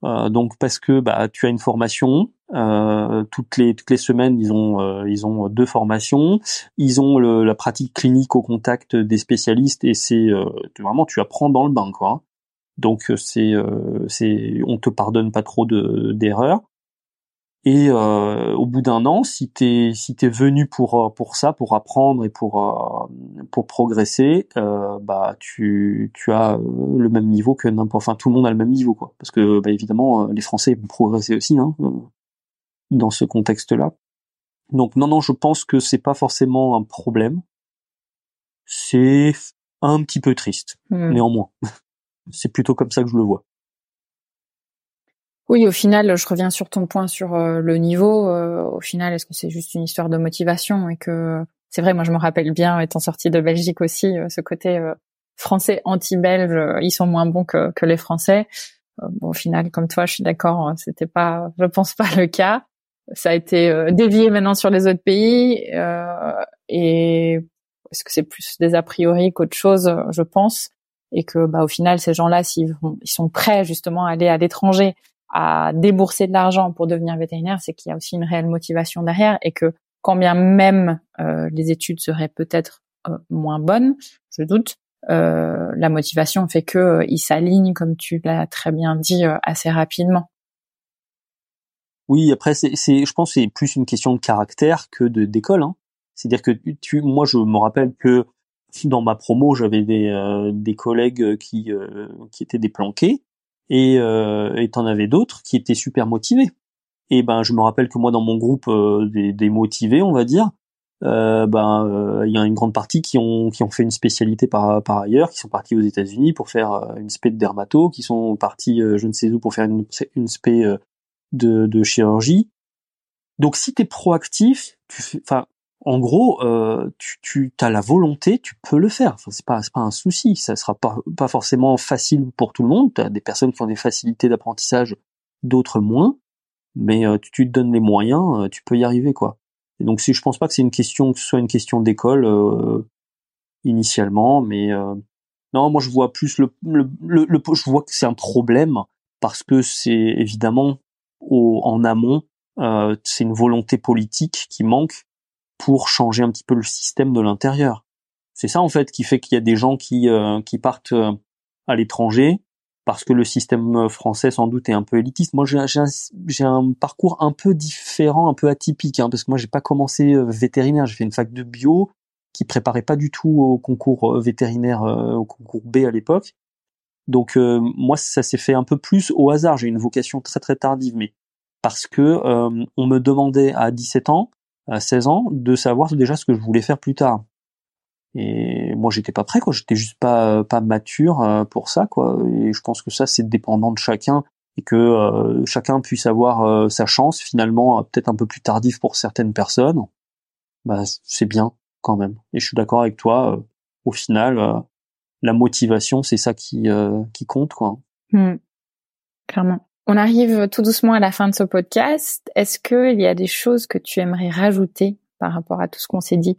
donc parce que bah, tu as une formation, euh, toutes les toutes les semaines, ils ont euh, ils ont deux formations. Ils ont la pratique clinique au contact des spécialistes et c'est euh, vraiment tu apprends dans le bain quoi. Donc c'est c'est on te pardonne pas trop de d'erreurs. Et au bout d'un an, si t'es si t'es venu pour pour ça, pour apprendre et pour pour progresser, bah tu tu as le même niveau que n'importe. Enfin, tout le monde a le même niveau quoi. Parce que bah, évidemment, les Français vont progresser aussi. Hein dans ce contexte-là. Donc non, non, je pense que c'est pas forcément un problème. C'est un petit peu triste, hmm. néanmoins. [laughs] c'est plutôt comme ça que je le vois. Oui, au final, je reviens sur ton point sur euh, le niveau. Euh, au final, est-ce que c'est juste une histoire de motivation et que c'est vrai, moi je me rappelle bien, étant sortie de Belgique aussi, euh, ce côté français anti-belge, ils sont moins bons que, que les Français. Bon, au final, comme toi, je suis d'accord, hein, c'était pas, je pense pas le cas ça a été euh, dévié maintenant sur les autres pays euh, et est-ce que c'est plus des a priori qu'autre chose je pense et que bah au final ces gens-là s'ils ils sont prêts justement à aller à l'étranger à débourser de l'argent pour devenir vétérinaire, c'est qu'il y a aussi une réelle motivation derrière et que quand bien même euh, les études seraient peut-être euh, moins bonnes, je doute, euh, la motivation fait que euh, ils s'alignent comme tu l'as très bien dit assez rapidement. Oui, après c'est, je pense, c'est plus une question de caractère que de d'école. Hein. C'est-à-dire que tu, moi, je me rappelle que dans ma promo, j'avais des, euh, des collègues qui, euh, qui étaient déplanqués et euh, t'en avais d'autres qui étaient super motivés. Et ben, je me rappelle que moi, dans mon groupe euh, des, des motivés, on va dire, euh, ben, il y a une grande partie qui ont qui ont fait une spécialité par par ailleurs, qui sont partis aux États-Unis pour faire une spé de dermato, qui sont partis je ne sais où pour faire une une spé de, de chirurgie. Donc, si t'es proactif, tu enfin, en gros, euh, tu, tu as la volonté, tu peux le faire. Enfin, c'est pas, pas un souci. Ça sera pas, pas forcément facile pour tout le monde. Tu as des personnes qui ont des facilités d'apprentissage, d'autres moins. Mais euh, tu, te donnes les moyens, euh, tu peux y arriver, quoi. Et donc, si je pense pas que c'est une question, que ce soit une question d'école initialement, mais non, moi je vois plus le, le, le, le je vois que c'est un problème parce que c'est évidemment au, en amont, c'est une volonté politique qui manque pour changer un petit peu le système de l'intérieur. C'est ça en fait qui fait qu'il y a des gens qui euh, qui partent euh, à l'étranger parce que le système français sans doute est un peu élitiste. Moi j'ai un, un, parcours un peu différent, un peu atypique hein, parce que moi j'ai pas commencé euh, vétérinaire, j'ai fait une fac de bio qui préparait pas du tout au concours vétérinaire au concours B à l'époque. Donc moi ça s'est fait un peu plus au hasard, j'ai une vocation très très tardive mais parce que on me demandait à 17 ans à 16 ans de savoir déjà ce que je voulais faire plus tard. Et moi j'étais pas prêt quoi, j'étais juste pas pas mature euh, pour ça quoi. Et je pense que ça c'est dépendant de chacun et que euh, chacun puisse avoir euh, sa chance finalement peut-être un peu plus tardif pour certaines personnes. Bah c'est bien quand même. Et je suis d'accord avec toi. au final, la motivation c'est ça qui qui compte quoi. Hmm. Clairement. On arrive tout doucement à la fin de ce podcast. Est-ce qu'il y a des choses que tu aimerais rajouter par rapport à tout ce qu'on s'est dit?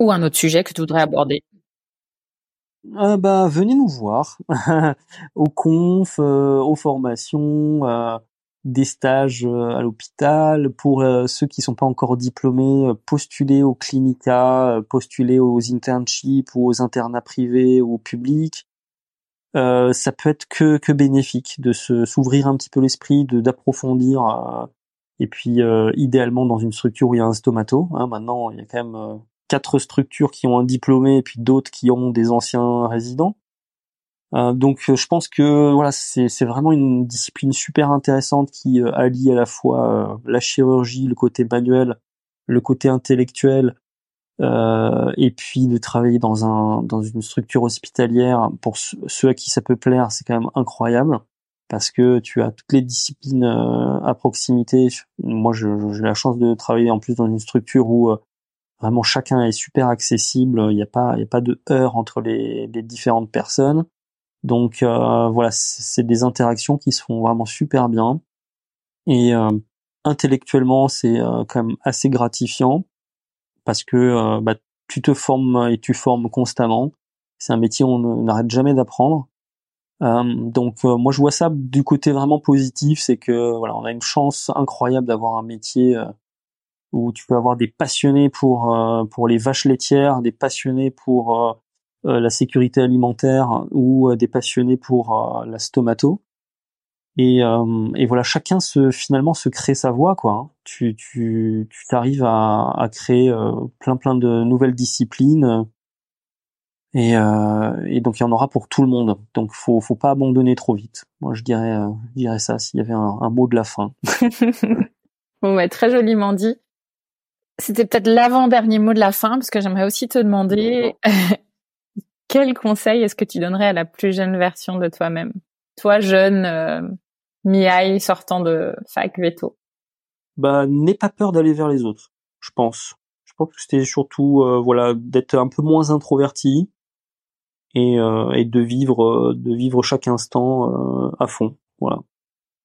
Ou un autre sujet que tu voudrais aborder? Euh, bah, venez nous voir [laughs] au conf, euh, aux formations, euh, des stages à l'hôpital. Pour ceux qui sont pas encore diplômés, postuler aux clinicas, postuler aux internships ou aux internats privés ou publics. Euh, ça peut être que, que bénéfique de se s'ouvrir un petit peu l'esprit, de d'approfondir, euh, et puis euh, idéalement dans une structure où il y a un stomato. Hein, maintenant, il y a quand même quatre structures qui ont un diplômé et puis d'autres qui ont des anciens résidents. Donc, je pense que voilà, c'est vraiment une discipline super intéressante qui allie à la fois la chirurgie, le côté manuel, le côté intellectuel euh, et puis de travailler dans un dans une structure hospitalière pour ceux à qui ça peut plaire, c'est quand même incroyable parce que tu as toutes les disciplines euh, à proximité. Moi, j'ai la chance de travailler en plus dans une structure où euh, vraiment chacun est super accessible. Il n'y a pas il a pas de heurts entre les, les différentes personnes. Donc voilà, c'est des interactions qui se font vraiment super bien et intellectuellement c'est quand même assez gratifiant parce que euh, bah, tu te formes et tu formes constamment. C'est un métier où on n'arrête jamais d'apprendre. Euh, donc euh, moi je vois ça du côté vraiment positif, c'est que voilà on a une chance incroyable d'avoir un métier où tu peux avoir des passionnés pour pour les vaches laitières, des passionnés pour la sécurité alimentaire ou des passionnés pour la stomato. Et, euh, et voilà, chacun se finalement se crée sa voie, quoi. Hein. Tu tu tu t'arrives à, à créer euh, plein plein de nouvelles disciplines. Et, euh, et donc il y en aura pour tout le monde. Donc faut faut pas abandonner trop vite. Moi je dirais euh, je dirais ça s'il y avait un, un, mot de la fin. [laughs] [laughs] bon ouais, très joliment dit. C'était peut-être l'avant-dernier mot de la fin parce que j'aimerais aussi te demander [laughs] quel conseil est-ce que tu donnerais à la plus jeune version de toi-même? Toi jeune euh, sortant de fac veto Bah n'aie pas peur d'aller vers les autres, je pense. Je pense que c'était surtout euh, voilà d'être un peu moins introverti et, euh, et de vivre euh, de vivre chaque instant à fond, voilà.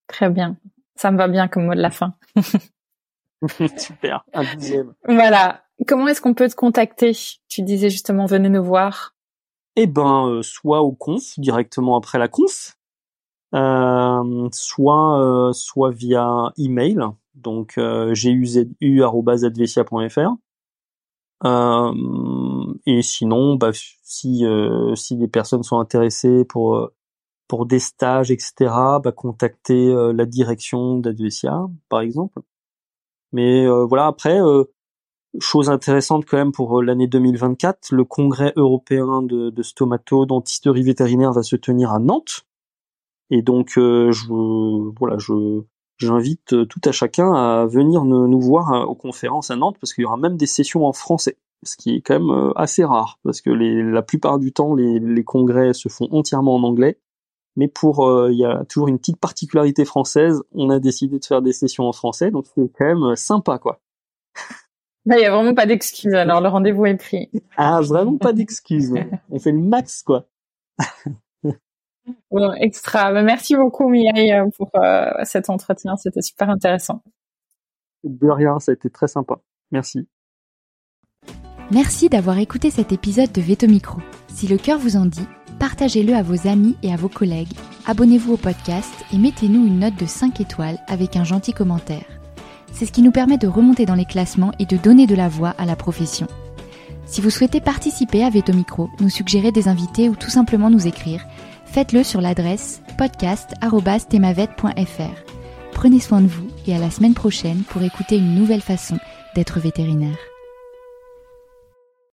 Très bien, ça me va bien comme mot de la fin. [laughs] Super, un deuxième. Voilà. Comment est-ce qu'on peut te contacter? Tu disais justement venez nous voir. Eh ben, soit au conf, directement après la conf, euh, soit euh, soit via email, donc euh, guzu@advesia.fr. Euh, et sinon, bah, si si des personnes sont intéressées pour pour des stages, etc., bah, contacter la direction d'Advesia, par exemple. Mais voilà, après, chose intéressante quand même pour l'année 2024, le congrès européen de, de stomato dentisterie vétérinaire va se tenir à Nantes. Et donc, euh, je, voilà, je, j'invite euh, tout à chacun à venir nous, voir euh, aux conférences à Nantes parce qu'il y aura même des sessions en français, ce qui est quand même assez rare parce que les, la plupart du temps, les, les congrès se font entièrement en anglais. Mais pour, il y a toujours une petite particularité française. On a décidé de faire des sessions en français, donc c'est quand même sympa, quoi. Il y a vraiment pas d'excuses. Alors le rendez-vous est pris. Ah, vraiment pas d'excuses. [laughs] On fait le max, quoi. Bon, extra. Bah, merci beaucoup, Mireille, euh, pour euh, cet entretien. C'était super intéressant. De rien, ça a été très sympa. Merci. Merci d'avoir écouté cet épisode de Veto Micro. Si le cœur vous en dit, partagez-le à vos amis et à vos collègues, abonnez-vous au podcast et mettez-nous une note de 5 étoiles avec un gentil commentaire. C'est ce qui nous permet de remonter dans les classements et de donner de la voix à la profession. Si vous souhaitez participer à Veto Micro, nous suggérer des invités ou tout simplement nous écrire, faites-le sur l'adresse podcast.temavette.fr. Prenez soin de vous et à la semaine prochaine pour écouter une nouvelle façon d'être vétérinaire.